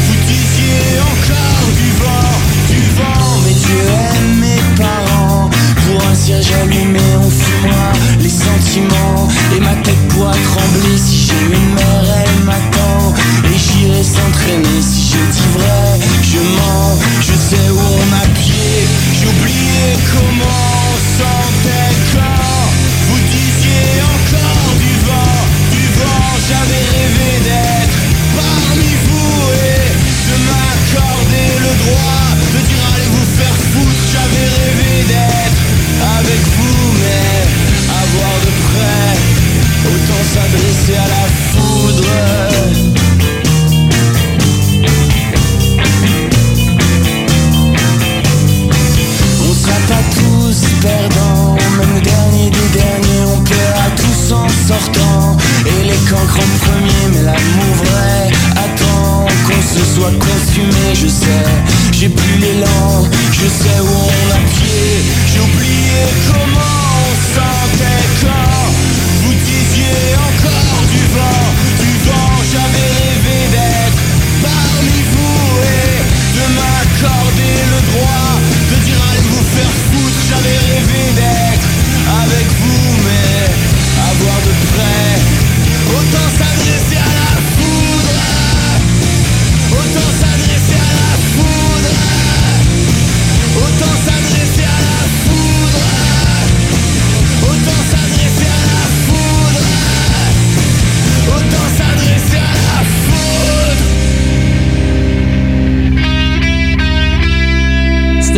Vous disiez encore du vent, du vent. Mais Dieu aime mes parents. Pour un siège allumé on fumera les sentiments Et ma tête pourra trembler. Si j'ai une mère elle m'attend. Et j'y s'entraîner. Si je dis vrai, je mens, je sais où on a pied, j'ai oublié comment on sentait quand vous disiez encore du vent, du vent, j'avais rêvé d'être parmi vous et de m'accorder le droit de dire allez vous faire foutre, j'avais rêvé d'être avec vous mais avoir de près, autant s'adresser à la foudre. Se soit consumé, je sais. J'ai plus l'élan, je sais où on a pied. J'ai oublié comment on sentait quand vous disiez encore du vent, du vent. J'avais rêvé d'être parmi vous et de m'accorder le droit de dire allez vous faire foutre. J'avais rêvé d'être avec vous, mais à voir de près, autant s'adresser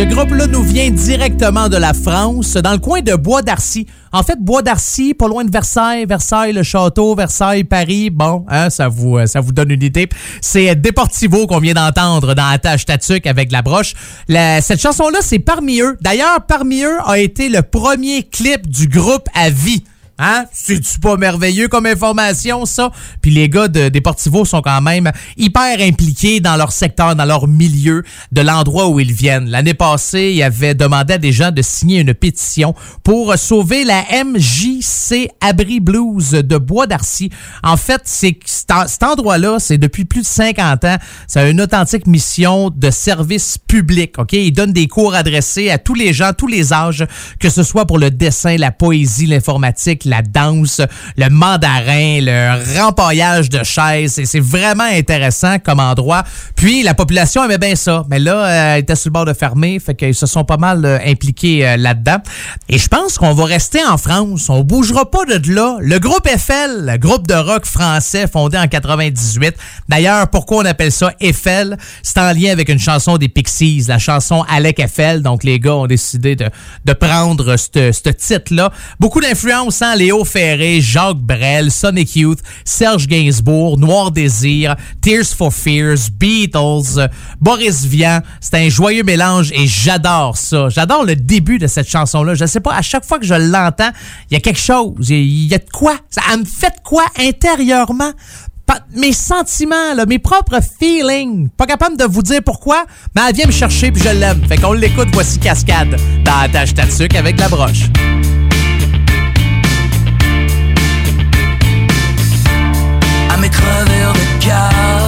Ce groupe-là nous vient directement de la France, dans le coin de Bois d'Arcy. En fait, Bois d'Arcy, pas loin de Versailles, Versailles, le château, Versailles, Paris. Bon, hein, ça vous, euh, donne une idée. C'est Deportivo qu'on vient d'entendre dans Attache Tatuc avec la broche. La- cette chanson-là, c'est parmi eux. D'ailleurs, parmi eux a été le premier clip du groupe à vie. Hein? C'est-tu pas merveilleux comme information, ça? Puis les gars de Deportivo sont quand même hyper impliqués dans leur secteur, dans leur milieu, de l'endroit où ils viennent. L'année passée, ils avaient demandé à des gens de signer une pétition pour sauver la MJC Abri Blues de Bois d'Arcy. En fait, c'est cet endroit-là, c'est depuis plus de 50 ans, c'est une authentique mission de service public, OK? Ils donnent des cours adressés à tous les gens, tous les âges, que ce soit pour le dessin, la poésie, l'informatique, la danse, le mandarin, le rempaillage de chaises. Et C'est vraiment intéressant comme endroit. Puis, la population aimait bien ça. Mais là, euh, elle était sur le bord de fermer, fait qu'ils se sont pas mal euh, impliqués euh, là-dedans. Et je pense qu'on va rester en France. On bougera pas de là. Le groupe Eiffel, groupe de rock français fondé en 98. D'ailleurs, pourquoi on appelle ça Eiffel? C'est en lien avec une chanson des Pixies, la chanson Alec Eiffel. Donc, les gars ont décidé de, de prendre ce titre-là. Beaucoup d'influence, hein? Léo Ferré, Jacques Brel, Sonic Youth, Serge Gainsbourg, Noir Désir, Tears for Fears, Beatles, Boris Vian. C'est un joyeux mélange et j'adore ça. J'adore le début de cette chanson-là. Je sais pas, à chaque fois que je l'entends, il y a quelque chose. Il y a- de quoi. Ça me fait de quoi intérieurement? Mes sentiments, mes propres feelings. Pas capable de vous dire pourquoi, mais elle vient me chercher puis je l'aime. Fait qu'on l'écoute, voici Cascade dans la tâche avec la broche. God.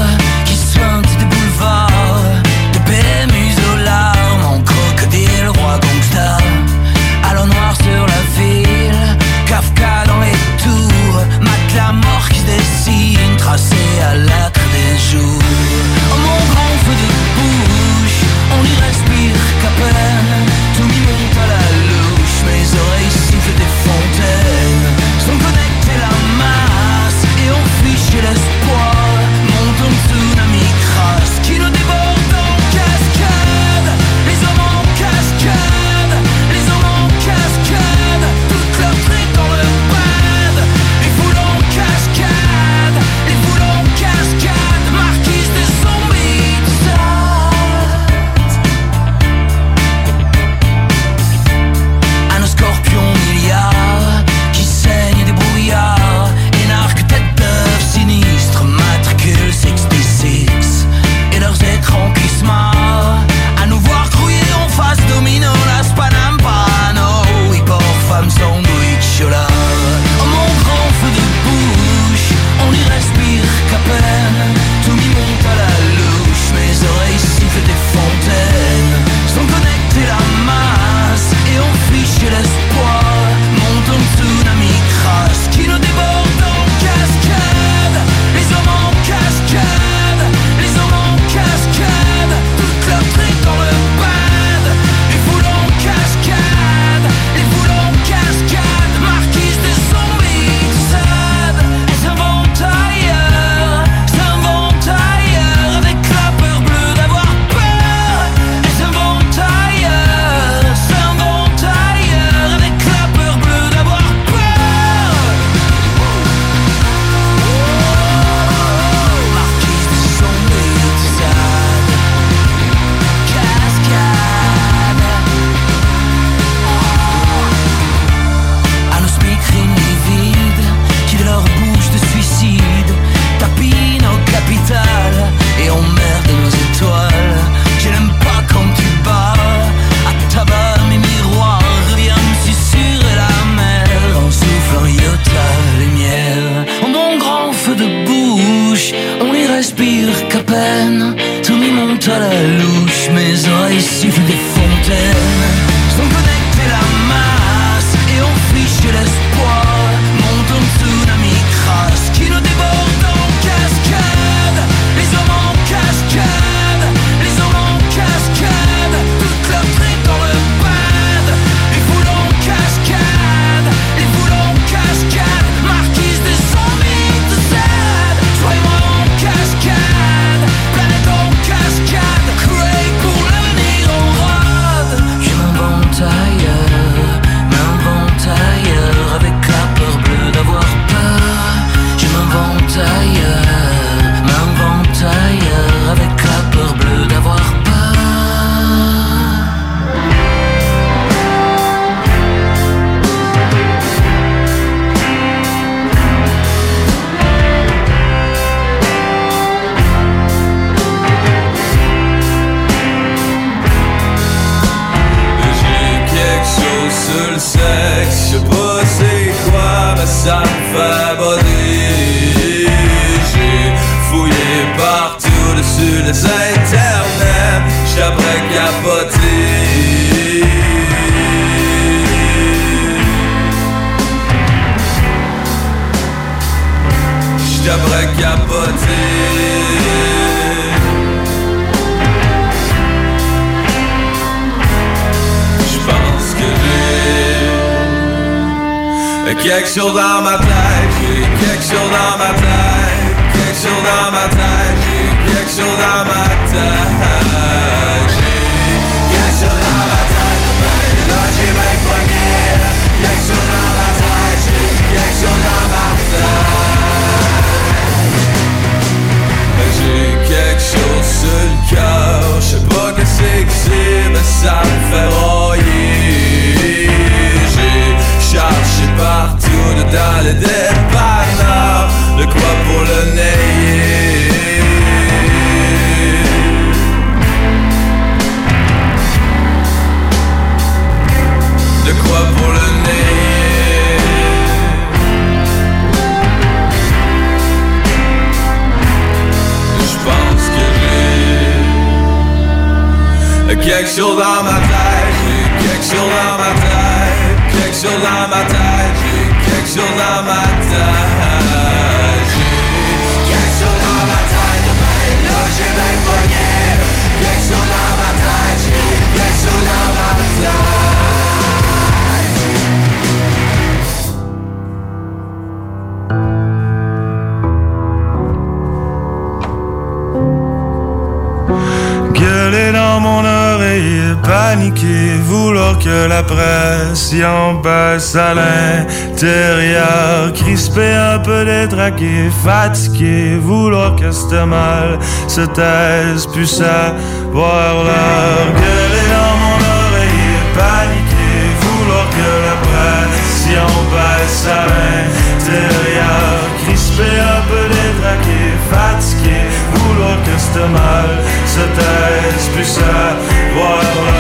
à l'intérieur. Crispé, un peu détraqué, fatigué, vouloir que c'était mal se taise, puis savoir leur gueuler dans mon oreiller, paniqué, vouloir que la pression passe à l'intérieur. Crispé, un peu détraqué, fatigué, vouloir que c'était mal se taise, puis savoir leur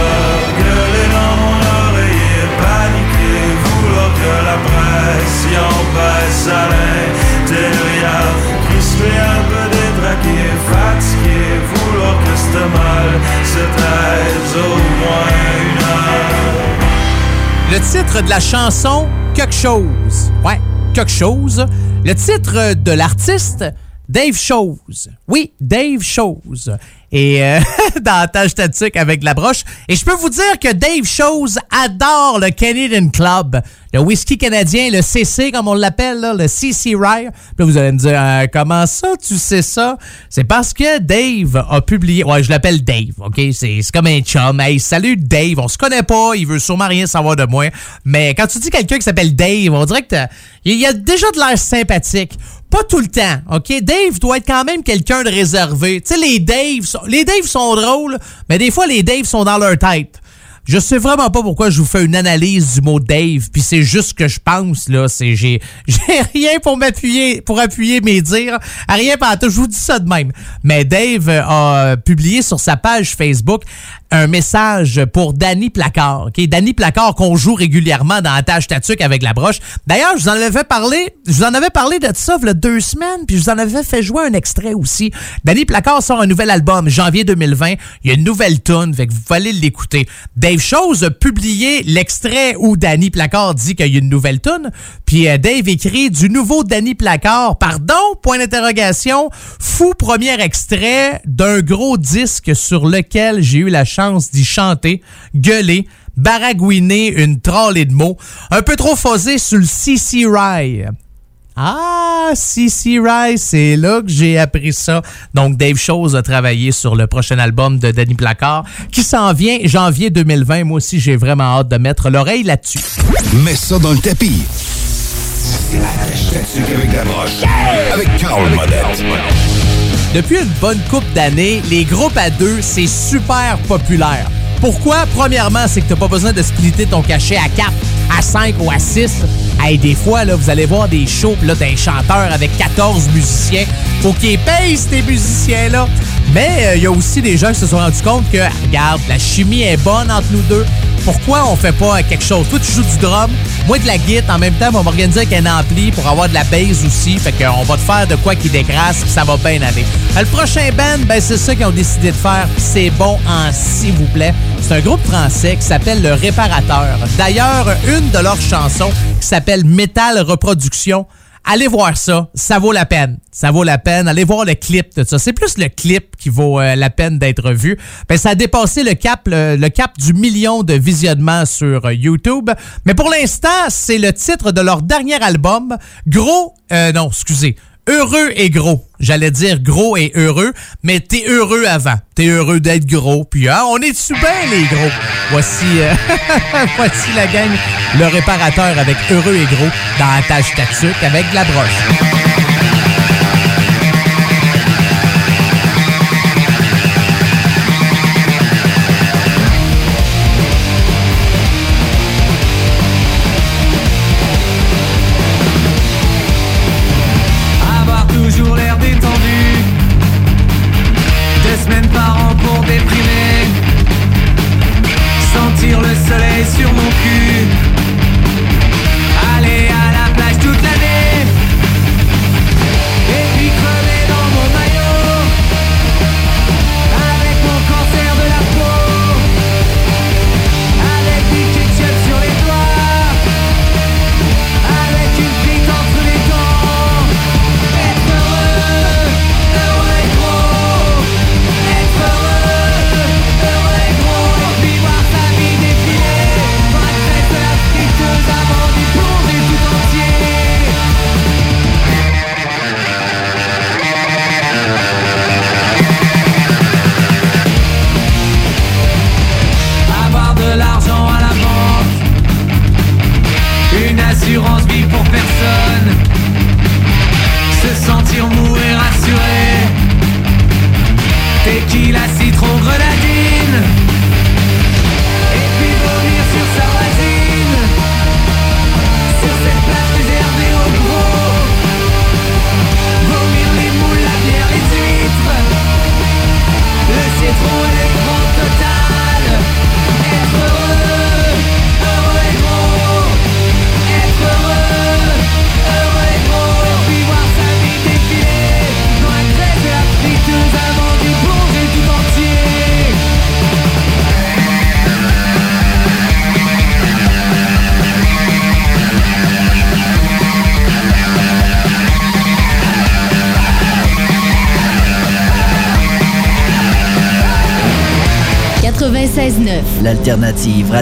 le titre de la chanson Quelque chose. Ouais, quelque chose. Le titre de l'artiste Dave Chose. Oui, Dave Chose et euh, [LAUGHS] dans la tâche statique avec la broche. Et je peux vous dire que Dave Chose adore le Canadian Club, le whisky canadien, le CC comme on l'appelle, le CC Rye. Puis là, vous allez me dire, euh, comment ça, tu sais ça? C'est parce que Dave a publié, ouais, je l'appelle Dave, OK? C'est, comme un chum. Hey, salut Dave, on se connaît pas, il veut sûrement rien savoir de moi. Mais quand tu dis quelqu'un qui s'appelle Dave, on dirait que il y a déjà de l'air sympathique pas tout le temps, OK? Dave doit être quand même quelqu'un de réservé. Tu sais, les Dave, les Dave sont drôles, mais des fois, les Dave sont dans leur tête. Je sais vraiment pas pourquoi je vous fais une analyse du mot Dave, puis c'est juste ce que je pense là, c'est j'ai [LAUGHS] rien pour m'appuyer pour appuyer mes dires, rien pas je vous dis ça de même. Mais Dave a euh, publié sur sa page Facebook un message pour Danny Placard. ok? Danny Placard qu'on joue régulièrement dans la tâche tatuc avec la broche. D'ailleurs, je vous en avais parlé, je vous en avais parlé de ça il y a deux semaines, puis je vous en avais fait jouer un extrait aussi. Danny Placard sort un nouvel album, janvier 2020. Il y a une nouvelle tune, fait que vous allez l'écouter. Dave Chose a publié l'extrait où Danny Placard dit qu'il y a une nouvelle tune, puis euh, Dave écrit du nouveau Danny Placard, pardon, point d'interrogation, fou premier extrait d'un gros disque sur lequel j'ai eu la chance d'y chanter, gueuler, baragouiner une trolley de mots, un peu trop fosé sur le CC Rye. Ah, CC Rye, c'est là que j'ai appris ça. Donc, Dave Chose a travaillé sur le prochain album de Danny Placard qui s'en vient janvier 2020. Moi aussi, j'ai vraiment hâte de mettre l'oreille là-dessus. Mets ça dans le tapis. Carl. Depuis une bonne coupe d'années, les groupes à deux, c'est super populaire. Pourquoi? Premièrement, c'est que t'as pas besoin de splitter ton cachet à 4, à 5 ou à 6. Hey, des fois, là, vous allez voir des shows, pis là, t'as un chanteur avec 14 musiciens. Faut qu'ils payent ces musiciens-là. Mais il y a aussi des gens qui se sont rendus compte que, regarde, la chimie est bonne entre nous deux. Pourquoi on fait pas quelque chose? Toi, tu joues du drum, moi de la guitare. En même temps, on va m'organiser avec un ampli pour avoir de la bass aussi. Fait qu'on va te faire de quoi qui dégrasse, puis ça va bien aller. Euh, Le prochain band, ben, c'est ça qu'ils ont décidé de faire. C'est bon en s'il vous plaît. C'est un groupe français qui s'appelle Le Réparateur. D'ailleurs, une de leurs chansons qui s'appelle Metal Reproduction. Allez voir ça, ça vaut la peine. Ça vaut la peine. Allez voir le clip de ça. C'est plus le clip qui vaut euh, la peine d'être vu. Ben, ça a dépassé le cap, du million de visionnements sur euh, YouTube. Mais pour l'instant, c'est le titre de leur dernier album. Gros, euh, non, excusez. Heureux et gros. J'allais dire gros et heureux, mais t'es heureux avant. T'es heureux d'être gros. Puis hein, on est-tu bien les gros? Voici, euh, [LAUGHS] voici la gang, le réparateur avec heureux et gros dans la tâche tatuc avec de la broche.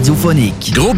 Radiophonique. Groupe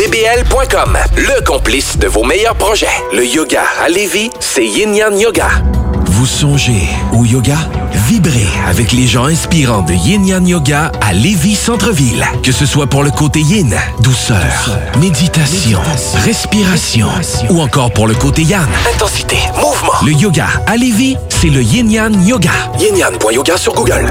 GroupeDBL.com, le complice de vos meilleurs projets. Le yoga à Lévis, c'est Yin Yang Yoga. Vous songez au yoga? Vibrez avec les gens inspirants de Yin Yang Yoga à Lévis Centre-Ville. Que ce soit pour le côté yin, douceur, méditation, respiration, ou encore pour le côté yang, Intensité, mouvement. le yoga à Lévis, c'est le Yin Yang Yoga. Yin sur Google.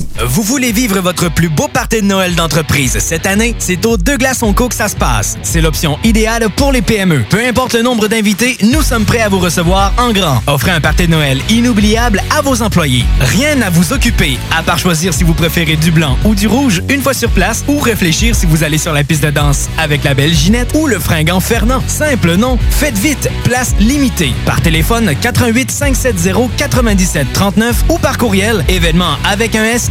Vous voulez vivre votre plus beau party de Noël d'entreprise cette année? C'est au Deux Glaces Co que ça se passe. C'est l'option idéale pour les PME. Peu importe le nombre d'invités, nous sommes prêts à vous recevoir en grand. Offrez un party de Noël inoubliable à vos employés. Rien à vous occuper, à part choisir si vous préférez du blanc ou du rouge une fois sur place ou réfléchir si vous allez sur la piste de danse avec la belle Ginette ou le fringant Fernand. Simple, non? Faites vite, place limitée. Par téléphone 88 570 97 39 ou par courriel événement avec un S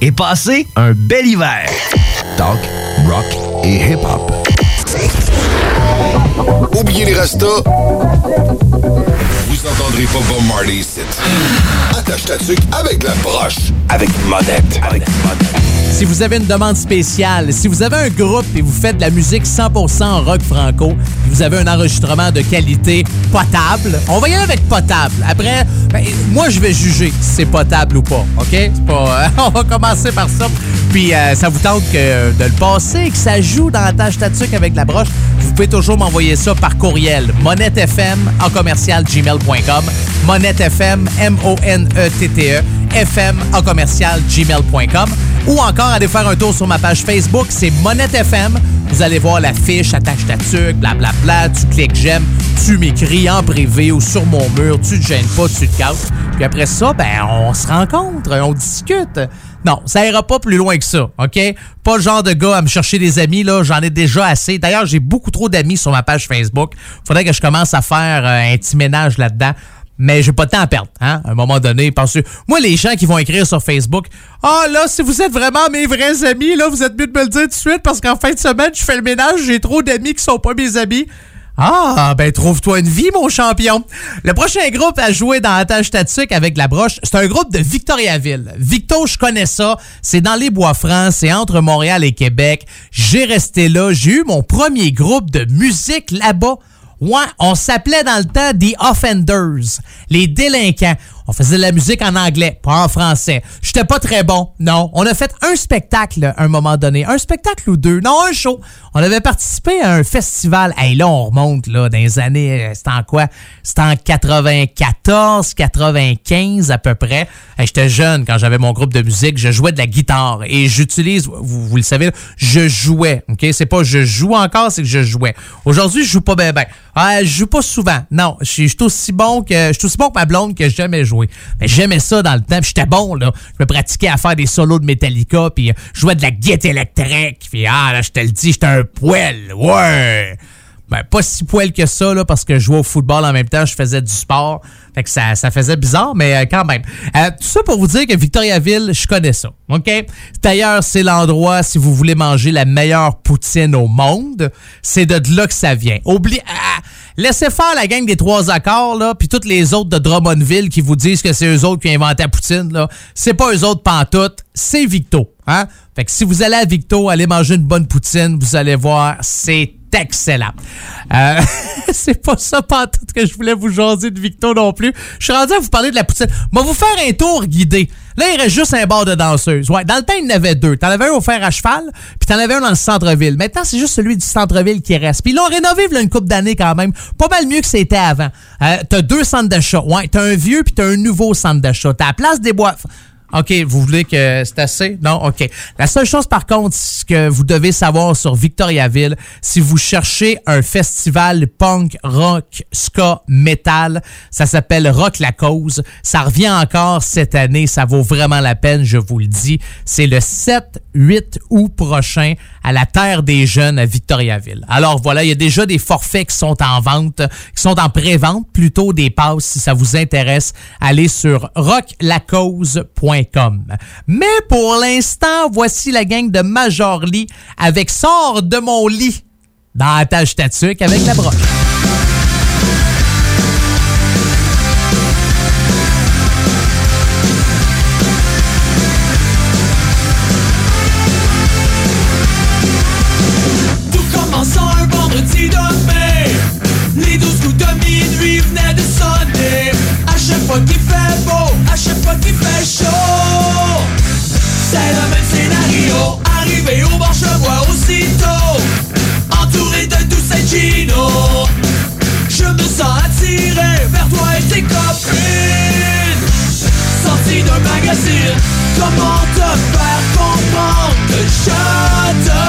et passez un bel hiver. Talk, rock et hip-hop. Oubliez les rastas. Vous entendrez pas Bob Marley ici. Attache ta tuque avec la broche. Avec une monette. Avec une monette. Si vous avez une demande spéciale, si vous avez un groupe et vous faites de la musique 100% rock franco, et vous avez un enregistrement de qualité potable, on va y aller avec potable. Après, ben, moi, je vais juger si c'est potable ou pas, OK? Euh, [LAUGHS] on va commencer par ça. Puis, euh, ça vous tente que, de le passer, que ça joue dans la tâche statique avec la broche, vous pouvez toujours m'envoyer ça par courriel. monettefm en commercial gmail.com. monettefm, M-O-N-E-T-T-E, fm commercial gmail.com. Ou encore, allez faire un tour sur ma page Facebook, c'est Monette FM. Vous allez voir la fiche, attache ta tuque, blablabla. Tu cliques j'aime, tu m'écris en privé ou sur mon mur, tu te gênes pas, tu te casses. Puis après ça, ben, on se rencontre, on discute. Non, ça ira pas plus loin que ça, OK? Pas le genre de gars à me chercher des amis, là, j'en ai déjà assez. D'ailleurs, j'ai beaucoup trop d'amis sur ma page Facebook. Faudrait que je commence à faire euh, un petit ménage là-dedans. Mais j'ai pas de temps à perdre, hein? À un moment donné, parce que moi, les gens qui vont écrire sur Facebook, ah là, si vous êtes vraiment mes vrais amis, là, vous êtes mieux de me le dire tout de suite parce qu'en fin de semaine, je fais le ménage, j'ai trop d'amis qui sont pas mes amis. Ah, ben trouve-toi une vie, mon champion. Le prochain groupe à jouer dans la tâche statique avec la broche, c'est un groupe de Victoriaville. Victo, je connais ça. C'est dans les Bois-Francs, c'est entre Montréal et Québec. J'ai resté là, j'ai eu mon premier groupe de musique là-bas. Ouais, on s'appelait dans le temps The Offenders, les délinquants. On faisait de la musique en anglais, pas en français. J'étais pas très bon, non. On a fait un spectacle à un moment donné, un spectacle ou deux, non, un show. On avait participé à un festival. Hey, là, on remonte là dans les années, euh, c'était en quoi? C'était en 94, 95 à peu près. J'étais jeune quand j'avais mon groupe de musique, je jouais de la guitare et j'utilise, vous, le savez, je jouais. Ok, c'est pas je joue encore, c'est que je jouais. Aujourd'hui, je joue pas bien, ben. Ah, je joue pas souvent. Non, je suis aussi bon que je suis aussi bon que ma blonde que jamais joué. Mais j'aimais ça dans le temps, j'étais bon là. Je me pratiquais à faire des solos de Metallica, puis euh, je jouais de la guitare électrique, puis ah là, je te le dis, j'étais un poêle. Ouais. Ben, pas si poil que ça, là, parce que je jouais au football en même temps, je faisais du sport. Fait que ça, ça faisait bizarre, mais euh, quand même. Euh, tout ça pour vous dire que Victoriaville, je connais ça. OK? D'ailleurs, c'est l'endroit, si vous voulez manger la meilleure poutine au monde, c'est de là que ça vient. Oublie. ah, laissez faire la gang des trois accords, là, puis toutes les autres de Drummondville qui vous disent que c'est eux autres qui ont inventé la poutine, là. C'est pas eux autres pantoute, c'est Victo. Hein? Fait que si vous allez à Victo, allez manger une bonne poutine, vous allez voir, c'est excellent. Euh, [LAUGHS] c'est pas ça pantoute que je voulais vous jaser de Victo non plus. Je suis rendu à vous parler de la poutine. Moi, vous faire un tour guidé. Là, il reste juste un bar de danseuse. Ouais, dans le temps, il y en avait deux. T'en avais un au fer à cheval, puis t'en avais un dans le centre-ville. Maintenant, c'est juste celui du centre-ville qui reste. Puis ils l'ont rénové il a une couple d'années quand même. Pas mal mieux que c'était avant. Euh, t'as deux centres d'achat. Ouais, t'as un vieux puis t'as un nouveau centre d'achat. T'as la place des bois. OK, vous voulez que c'est assez? Non? OK. La seule chose, par contre, que vous devez savoir sur Victoriaville, si vous cherchez un festival punk, rock, ska, metal, ça s'appelle Rock la Cause. Ça revient encore cette année. Ça vaut vraiment la peine, je vous le dis. C'est le 7-8 août prochain à la Terre des Jeunes à Victoriaville. Alors voilà, il y a déjà des forfaits qui sont en vente, qui sont en pré-vente, plutôt des passes si ça vous intéresse. Allez sur rocklacause.com. Mais pour l'instant, voici la gang de Major Lee avec Sors de mon lit dans la tâche avec la broche. Comment te faire comprendre que je te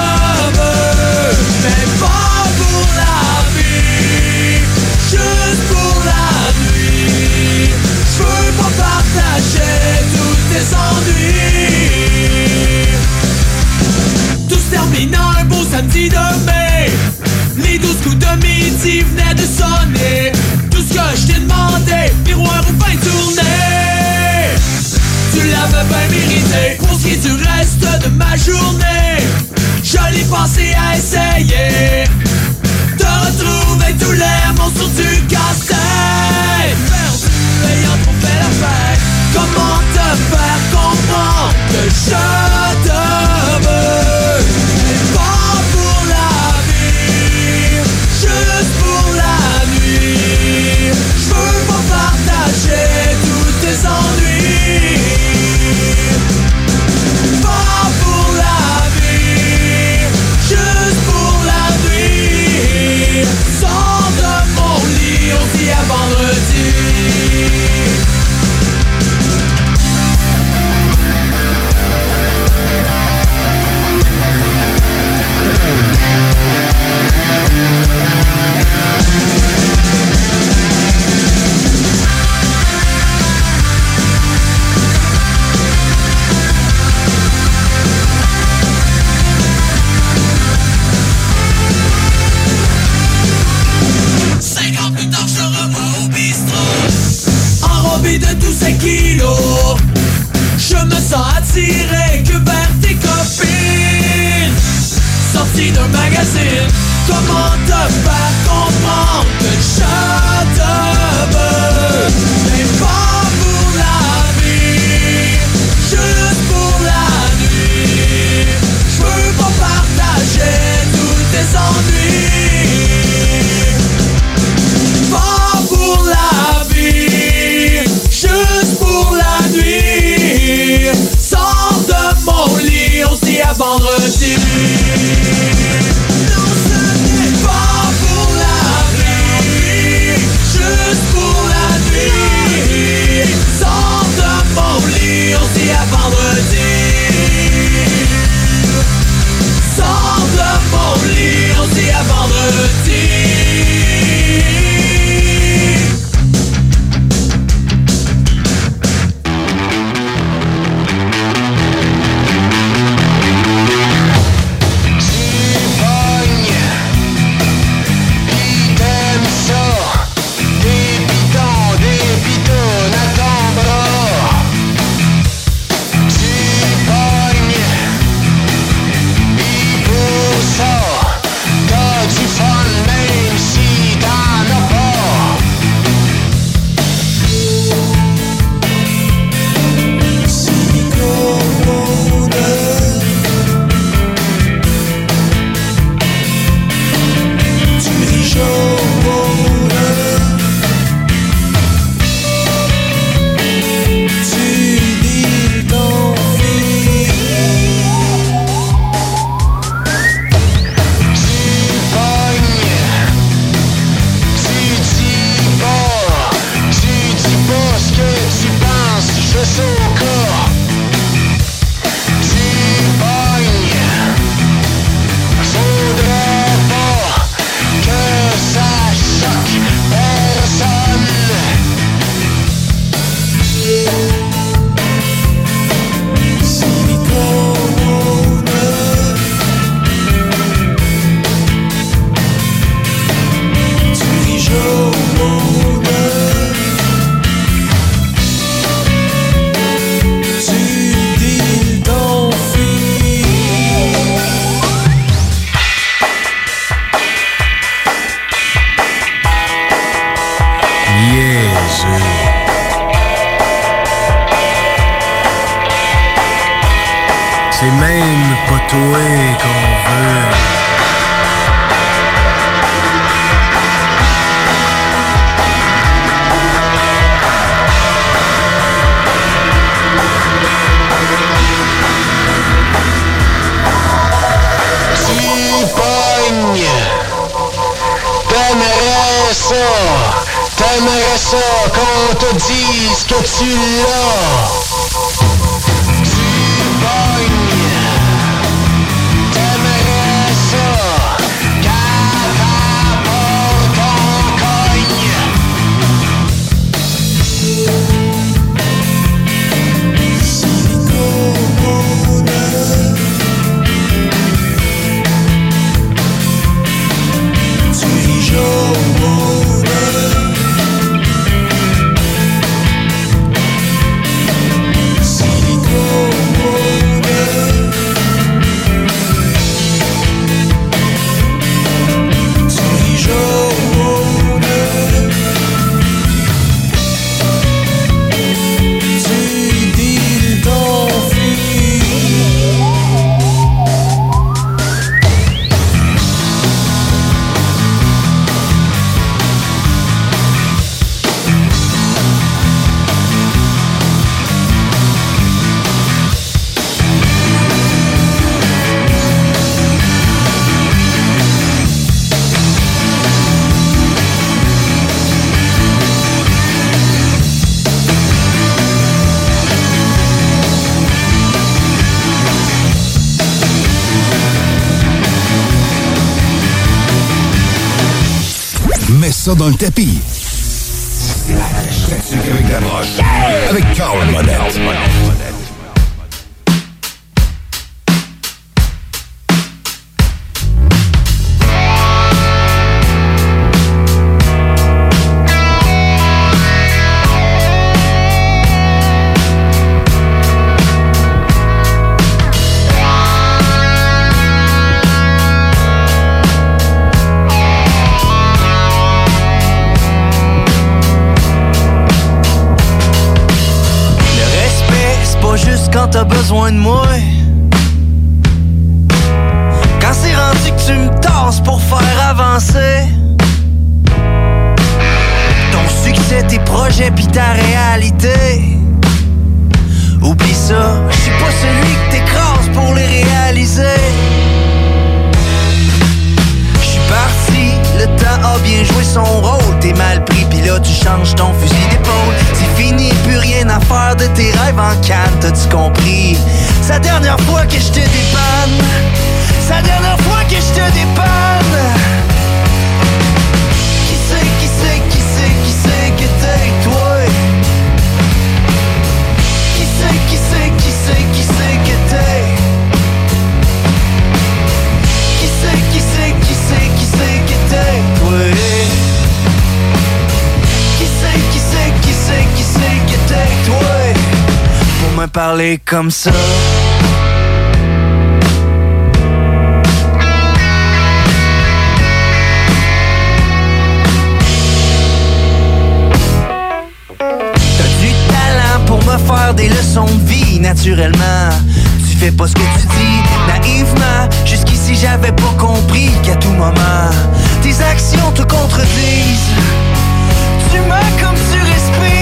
veux? Mais pas pour la vie Juste pour la nuit. Je veux pas partager tous tes ennuis. Tout se termine un beau samedi de mai. Les douze coups de midi venaient de sonner. Tout ce que je t'ai demandé Miroir ou fin tournée tu l'avais bien mérité. Pour ce qui est du reste de ma journée Je l'ai pensé à essayer De retrouver tous les monstres du casse-tête. Perdu, ayant fait la fête Comment te faire comprendre que je te sens attiré que vers tes copines. Sorti d'un magazine, comment te faire comprendre que ça dans le tapis. Avec la broche. besoin de moi. comme ça. du talent pour me faire des leçons de vie naturellement. Tu fais pas ce que tu dis naïvement. Jusqu'ici j'avais pas compris qu'à tout moment tes actions te contredisent. Tu m'as comme tu respires.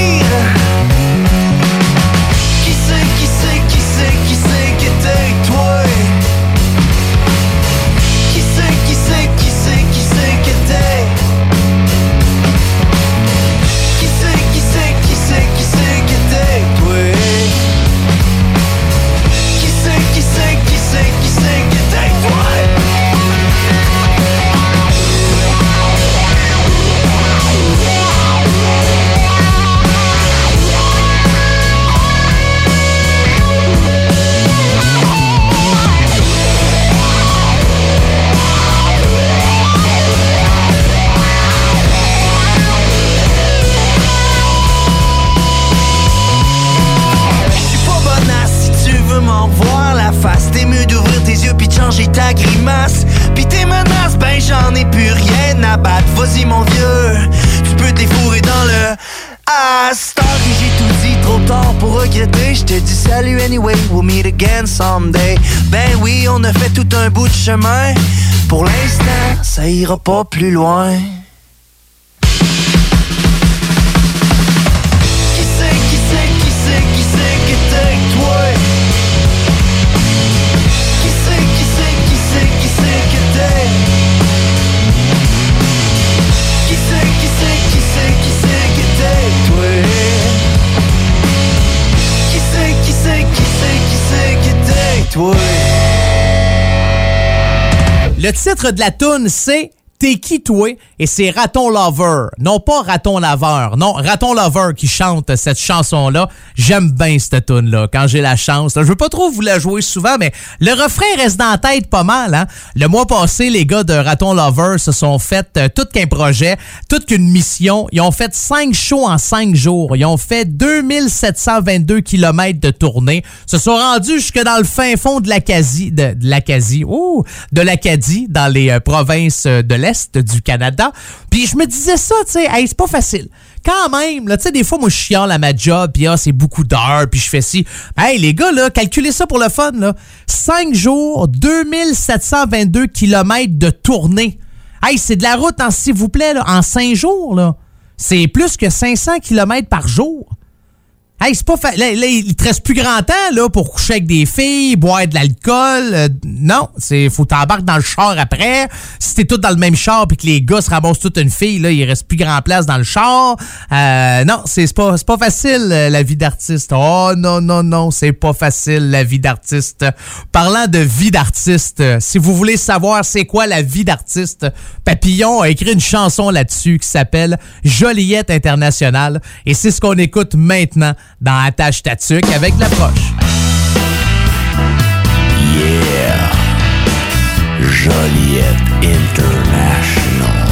We'll meet again someday. Ben oui, on a fait tout un bout de chemin. Pour l'instant, ça ira pas plus loin. Le titre de la toune, c'est T'es qui toi? Et c'est Raton Lover. Non pas Raton Laveur. Non, Raton Lover qui chante cette chanson-là. J'aime bien cette tune-là quand j'ai la chance. Je veux pas trop vous la jouer souvent, mais le refrain reste dans la tête pas mal. Hein? Le mois passé, les gars de Raton Lover se sont fait euh, tout qu'un projet, toute qu'une mission. Ils ont fait cinq shows en cinq jours. Ils ont fait 2722 km de tournée. Se sont rendus jusque dans le fin fond de l'Acadie, de, l'Acadie, ouh, de l'Acadie, dans les euh, provinces euh, de l'Est du Canada. Puis je me disais ça, tu sais, hey, c'est pas facile. Quand même, là, tu sais, des fois, moi, je chiale à ma job, puis ah, c'est beaucoup d'heures, puis je fais ci. Hey, les gars, là, calculez ça pour le fun, là. 5 jours, 2722 km de tournée. Hey, c'est de la route, en s'il vous plaît, là, en 5 jours, là. C'est plus que 500 km par jour. Hey, c'est pas fa... là, là, il te reste plus grand temps là pour coucher avec des filles, boire de l'alcool. Euh, non, c'est faut t'embarquer dans le char après. Si t'es tout dans le même char puis que les gars se ramassent toute une fille là, il reste plus grand place dans le char. Euh, non, c'est pas pas facile euh, la vie d'artiste. Oh non non non, c'est pas facile la vie d'artiste. Parlant de vie d'artiste, si vous voulez savoir c'est quoi la vie d'artiste, Papillon a écrit une chanson là-dessus qui s'appelle Joliette internationale et c'est ce qu'on écoute maintenant dans Attache Tatuc avec l'approche. Yeah. Joliette International.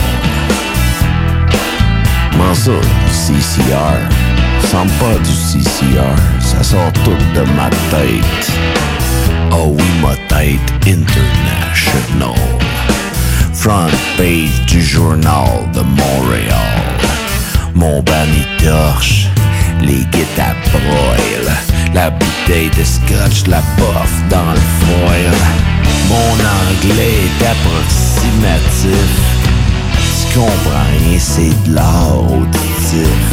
Comment ça, CCR? Sent pas du CCR, ça sort tout de ma tête. Oh oui, ma tête international. Front page du journal de Montréal. Mon banni torche, les guitares broilent. La bouteille de scotch, la bof dans le foil. Mon anglais est approximatif. Tu comprends rien, c'est de l'art auditif.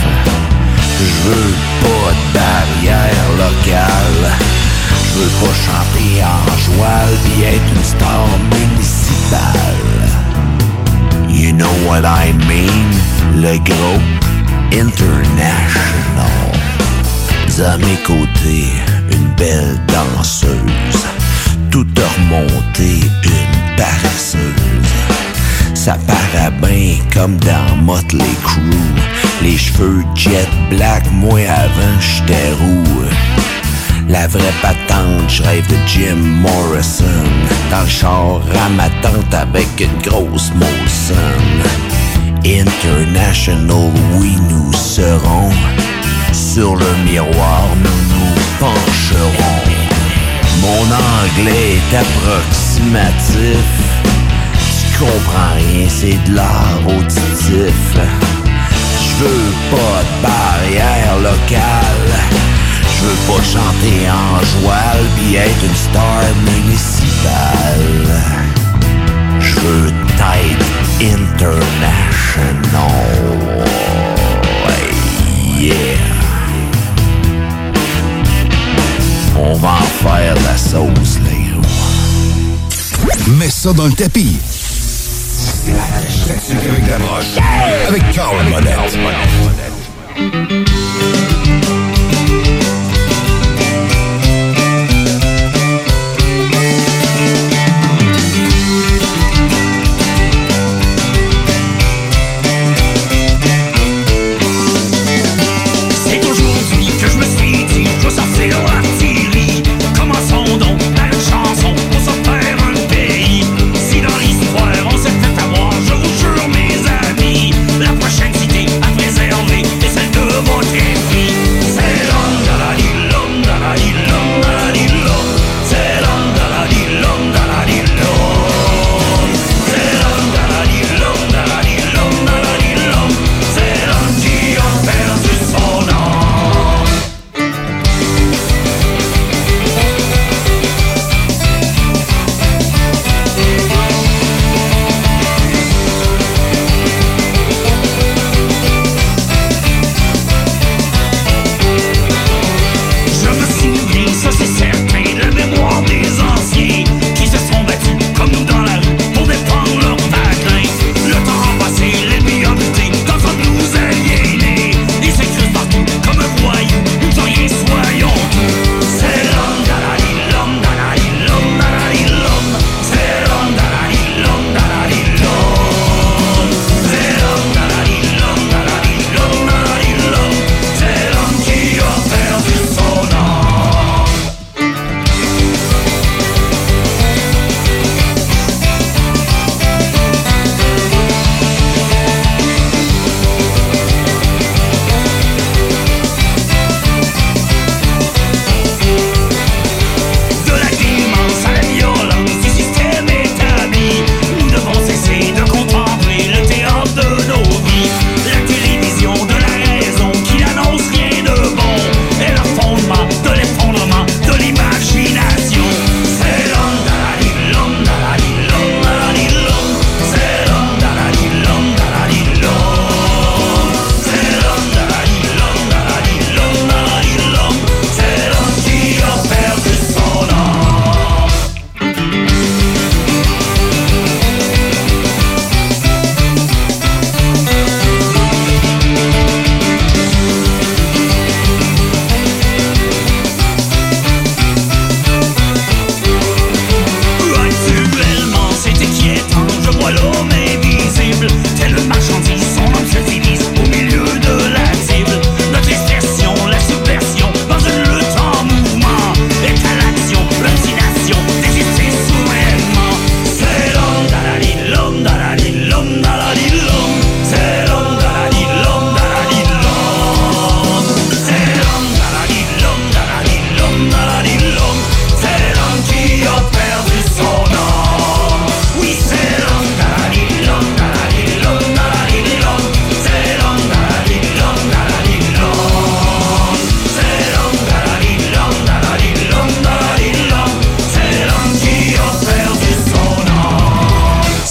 Je veux pas de barrière locale. Je veux pas chanter en joual pis être une star municipale. You know what I mean? Le gros? International. À mes côtés, une belle danseuse. Tout remonté, une paresseuse. Ça paraît bien comme dans Motley Crue. Les cheveux jet black, moi avant j'étais roux. La vraie patente, je rêve de Jim Morrison. Dans le char à ma tante avec une grosse Molson. International, oui, nous serons. Sur le miroir, nous nous pencherons. Mon anglais est approximatif. Tu comprends rien, c'est de l'art auditif. Je veux pas de barrière locale. Je veux pas chanter en joual pis être une star municipale. Je veux tête international. Yeah. On va en faire la sauce, les gros. Mets ça dans le tapis. Avec la broche. Avec Carl Monette.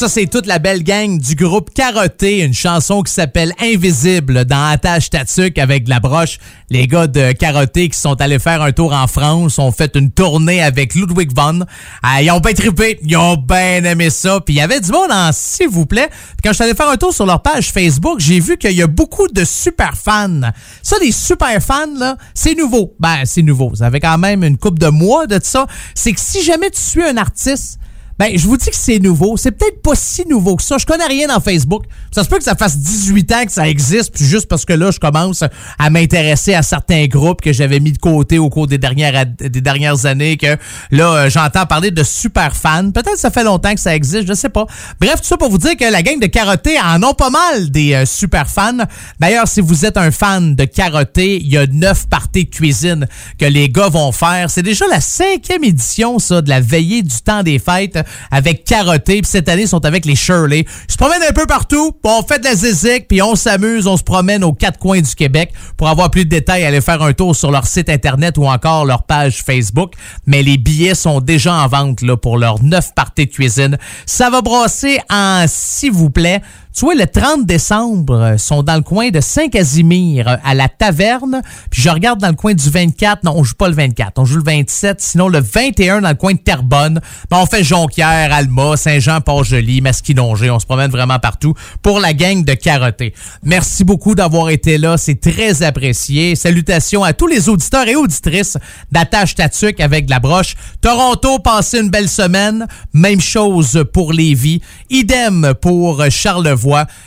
Ça, c'est toute la belle gang du groupe Carotté, une chanson qui s'appelle Invisible dans Attache Tatuc avec de la broche. Les gars de Carotté qui sont allés faire un tour en France ont fait une tournée avec Ludwig von. Ah, ils ont bien trippé, ils ont bien aimé ça. Puis il y avait du monde en s'il vous plaît. Quand je suis allé faire un tour sur leur page Facebook, j'ai vu qu'il y a beaucoup de super fans. Ça, les super fans, là, c'est nouveau. Ben, c'est nouveau. Ça fait quand même une coupe de mois de ça. C'est que si jamais tu suis un artiste, ben, je vous dis que c'est nouveau. C'est peut-être pas si nouveau que ça. Je connais rien dans Facebook. Ça se peut que ça fasse 18 ans que ça existe, puis juste parce que là, je commence à m'intéresser à certains groupes que j'avais mis de côté au cours des dernières, des dernières années, que là, euh, j'entends parler de super fans. Peut-être que ça fait longtemps que ça existe, je sais pas. Bref, tout ça pour vous dire que la gang de Carotté en ont pas mal des euh, super fans. D'ailleurs, si vous êtes un fan de Carotté, il y a neuf parties de cuisine que les gars vont faire. C'est déjà la cinquième édition, ça, de la veillée du temps des fêtes avec Carotté. Puis cette année, ils sont avec les Shirley. Ils se promènent un peu partout. On fait de la zizik, puis on s'amuse. On se promène aux quatre coins du Québec. Pour avoir plus de détails, allez faire un tour sur leur site Internet ou encore leur page Facebook. Mais les billets sont déjà en vente là, pour leurs neuf parties de cuisine. Ça va brasser en, s'il vous plaît, tu vois, le 30 décembre, euh, sont dans le coin de Saint-Casimir, euh, à la taverne. Puis je regarde dans le coin du 24. Non, on joue pas le 24. On joue le 27. Sinon, le 21 dans le coin de Terrebonne. Ben, on fait Jonquière, Alma, Saint-Jean, Port-Joli, Masquinongé. On se promène vraiment partout pour la gang de Carotté. Merci beaucoup d'avoir été là. C'est très apprécié. Salutations à tous les auditeurs et auditrices d'Attache Tatuc avec la broche. Toronto, passez une belle semaine. Même chose pour Lévis. Idem pour Charlevoix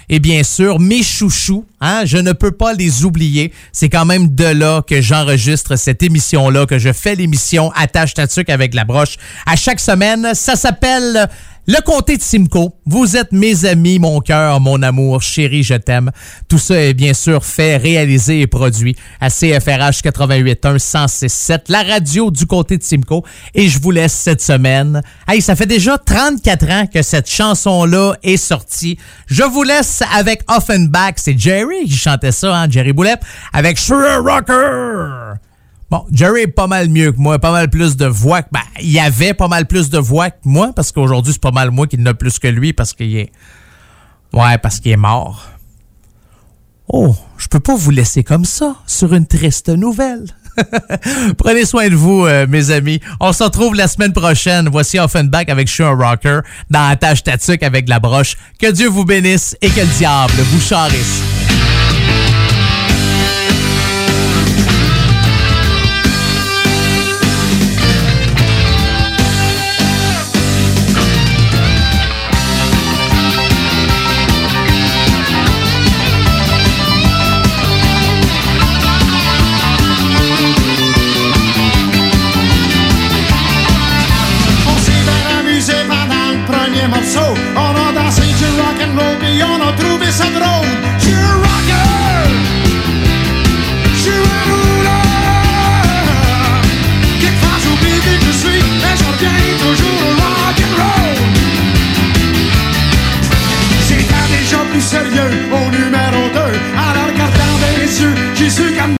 et bien sûr mes chouchous. Hein, je ne peux pas les oublier. C'est quand même de là que j'enregistre cette émission-là, que je fais l'émission Attache Tatuc avec la broche à chaque semaine. Ça s'appelle le comté de Simcoe, vous êtes mes amis, mon cœur, mon amour, chéri, je t'aime. Tout ça est bien sûr fait, réalisé et produit à CFRH 88.1 106.7, la radio du comté de Simcoe. Et je vous laisse cette semaine. Hey, ça fait déjà 34 ans que cette chanson-là est sortie. Je vous laisse avec Offenbach. C'est Jerry qui chantait ça, hein, Jerry Boulet, avec Sure Rocker. Jerry est pas mal mieux que moi, pas mal plus de voix. Ben, il y avait pas mal plus de voix que moi, parce qu'aujourd'hui, c'est pas mal moi qui n'ai plus que lui, parce qu'il est. Ouais, parce qu'il est mort. Oh, je peux pas vous laisser comme ça, sur une triste nouvelle. [LAUGHS] Prenez soin de vous, euh, mes amis. On se retrouve la semaine prochaine. Voici Offenbach avec Sean Rocker dans la tâche Tatuc avec la broche. Que Dieu vous bénisse et que le diable vous charisse.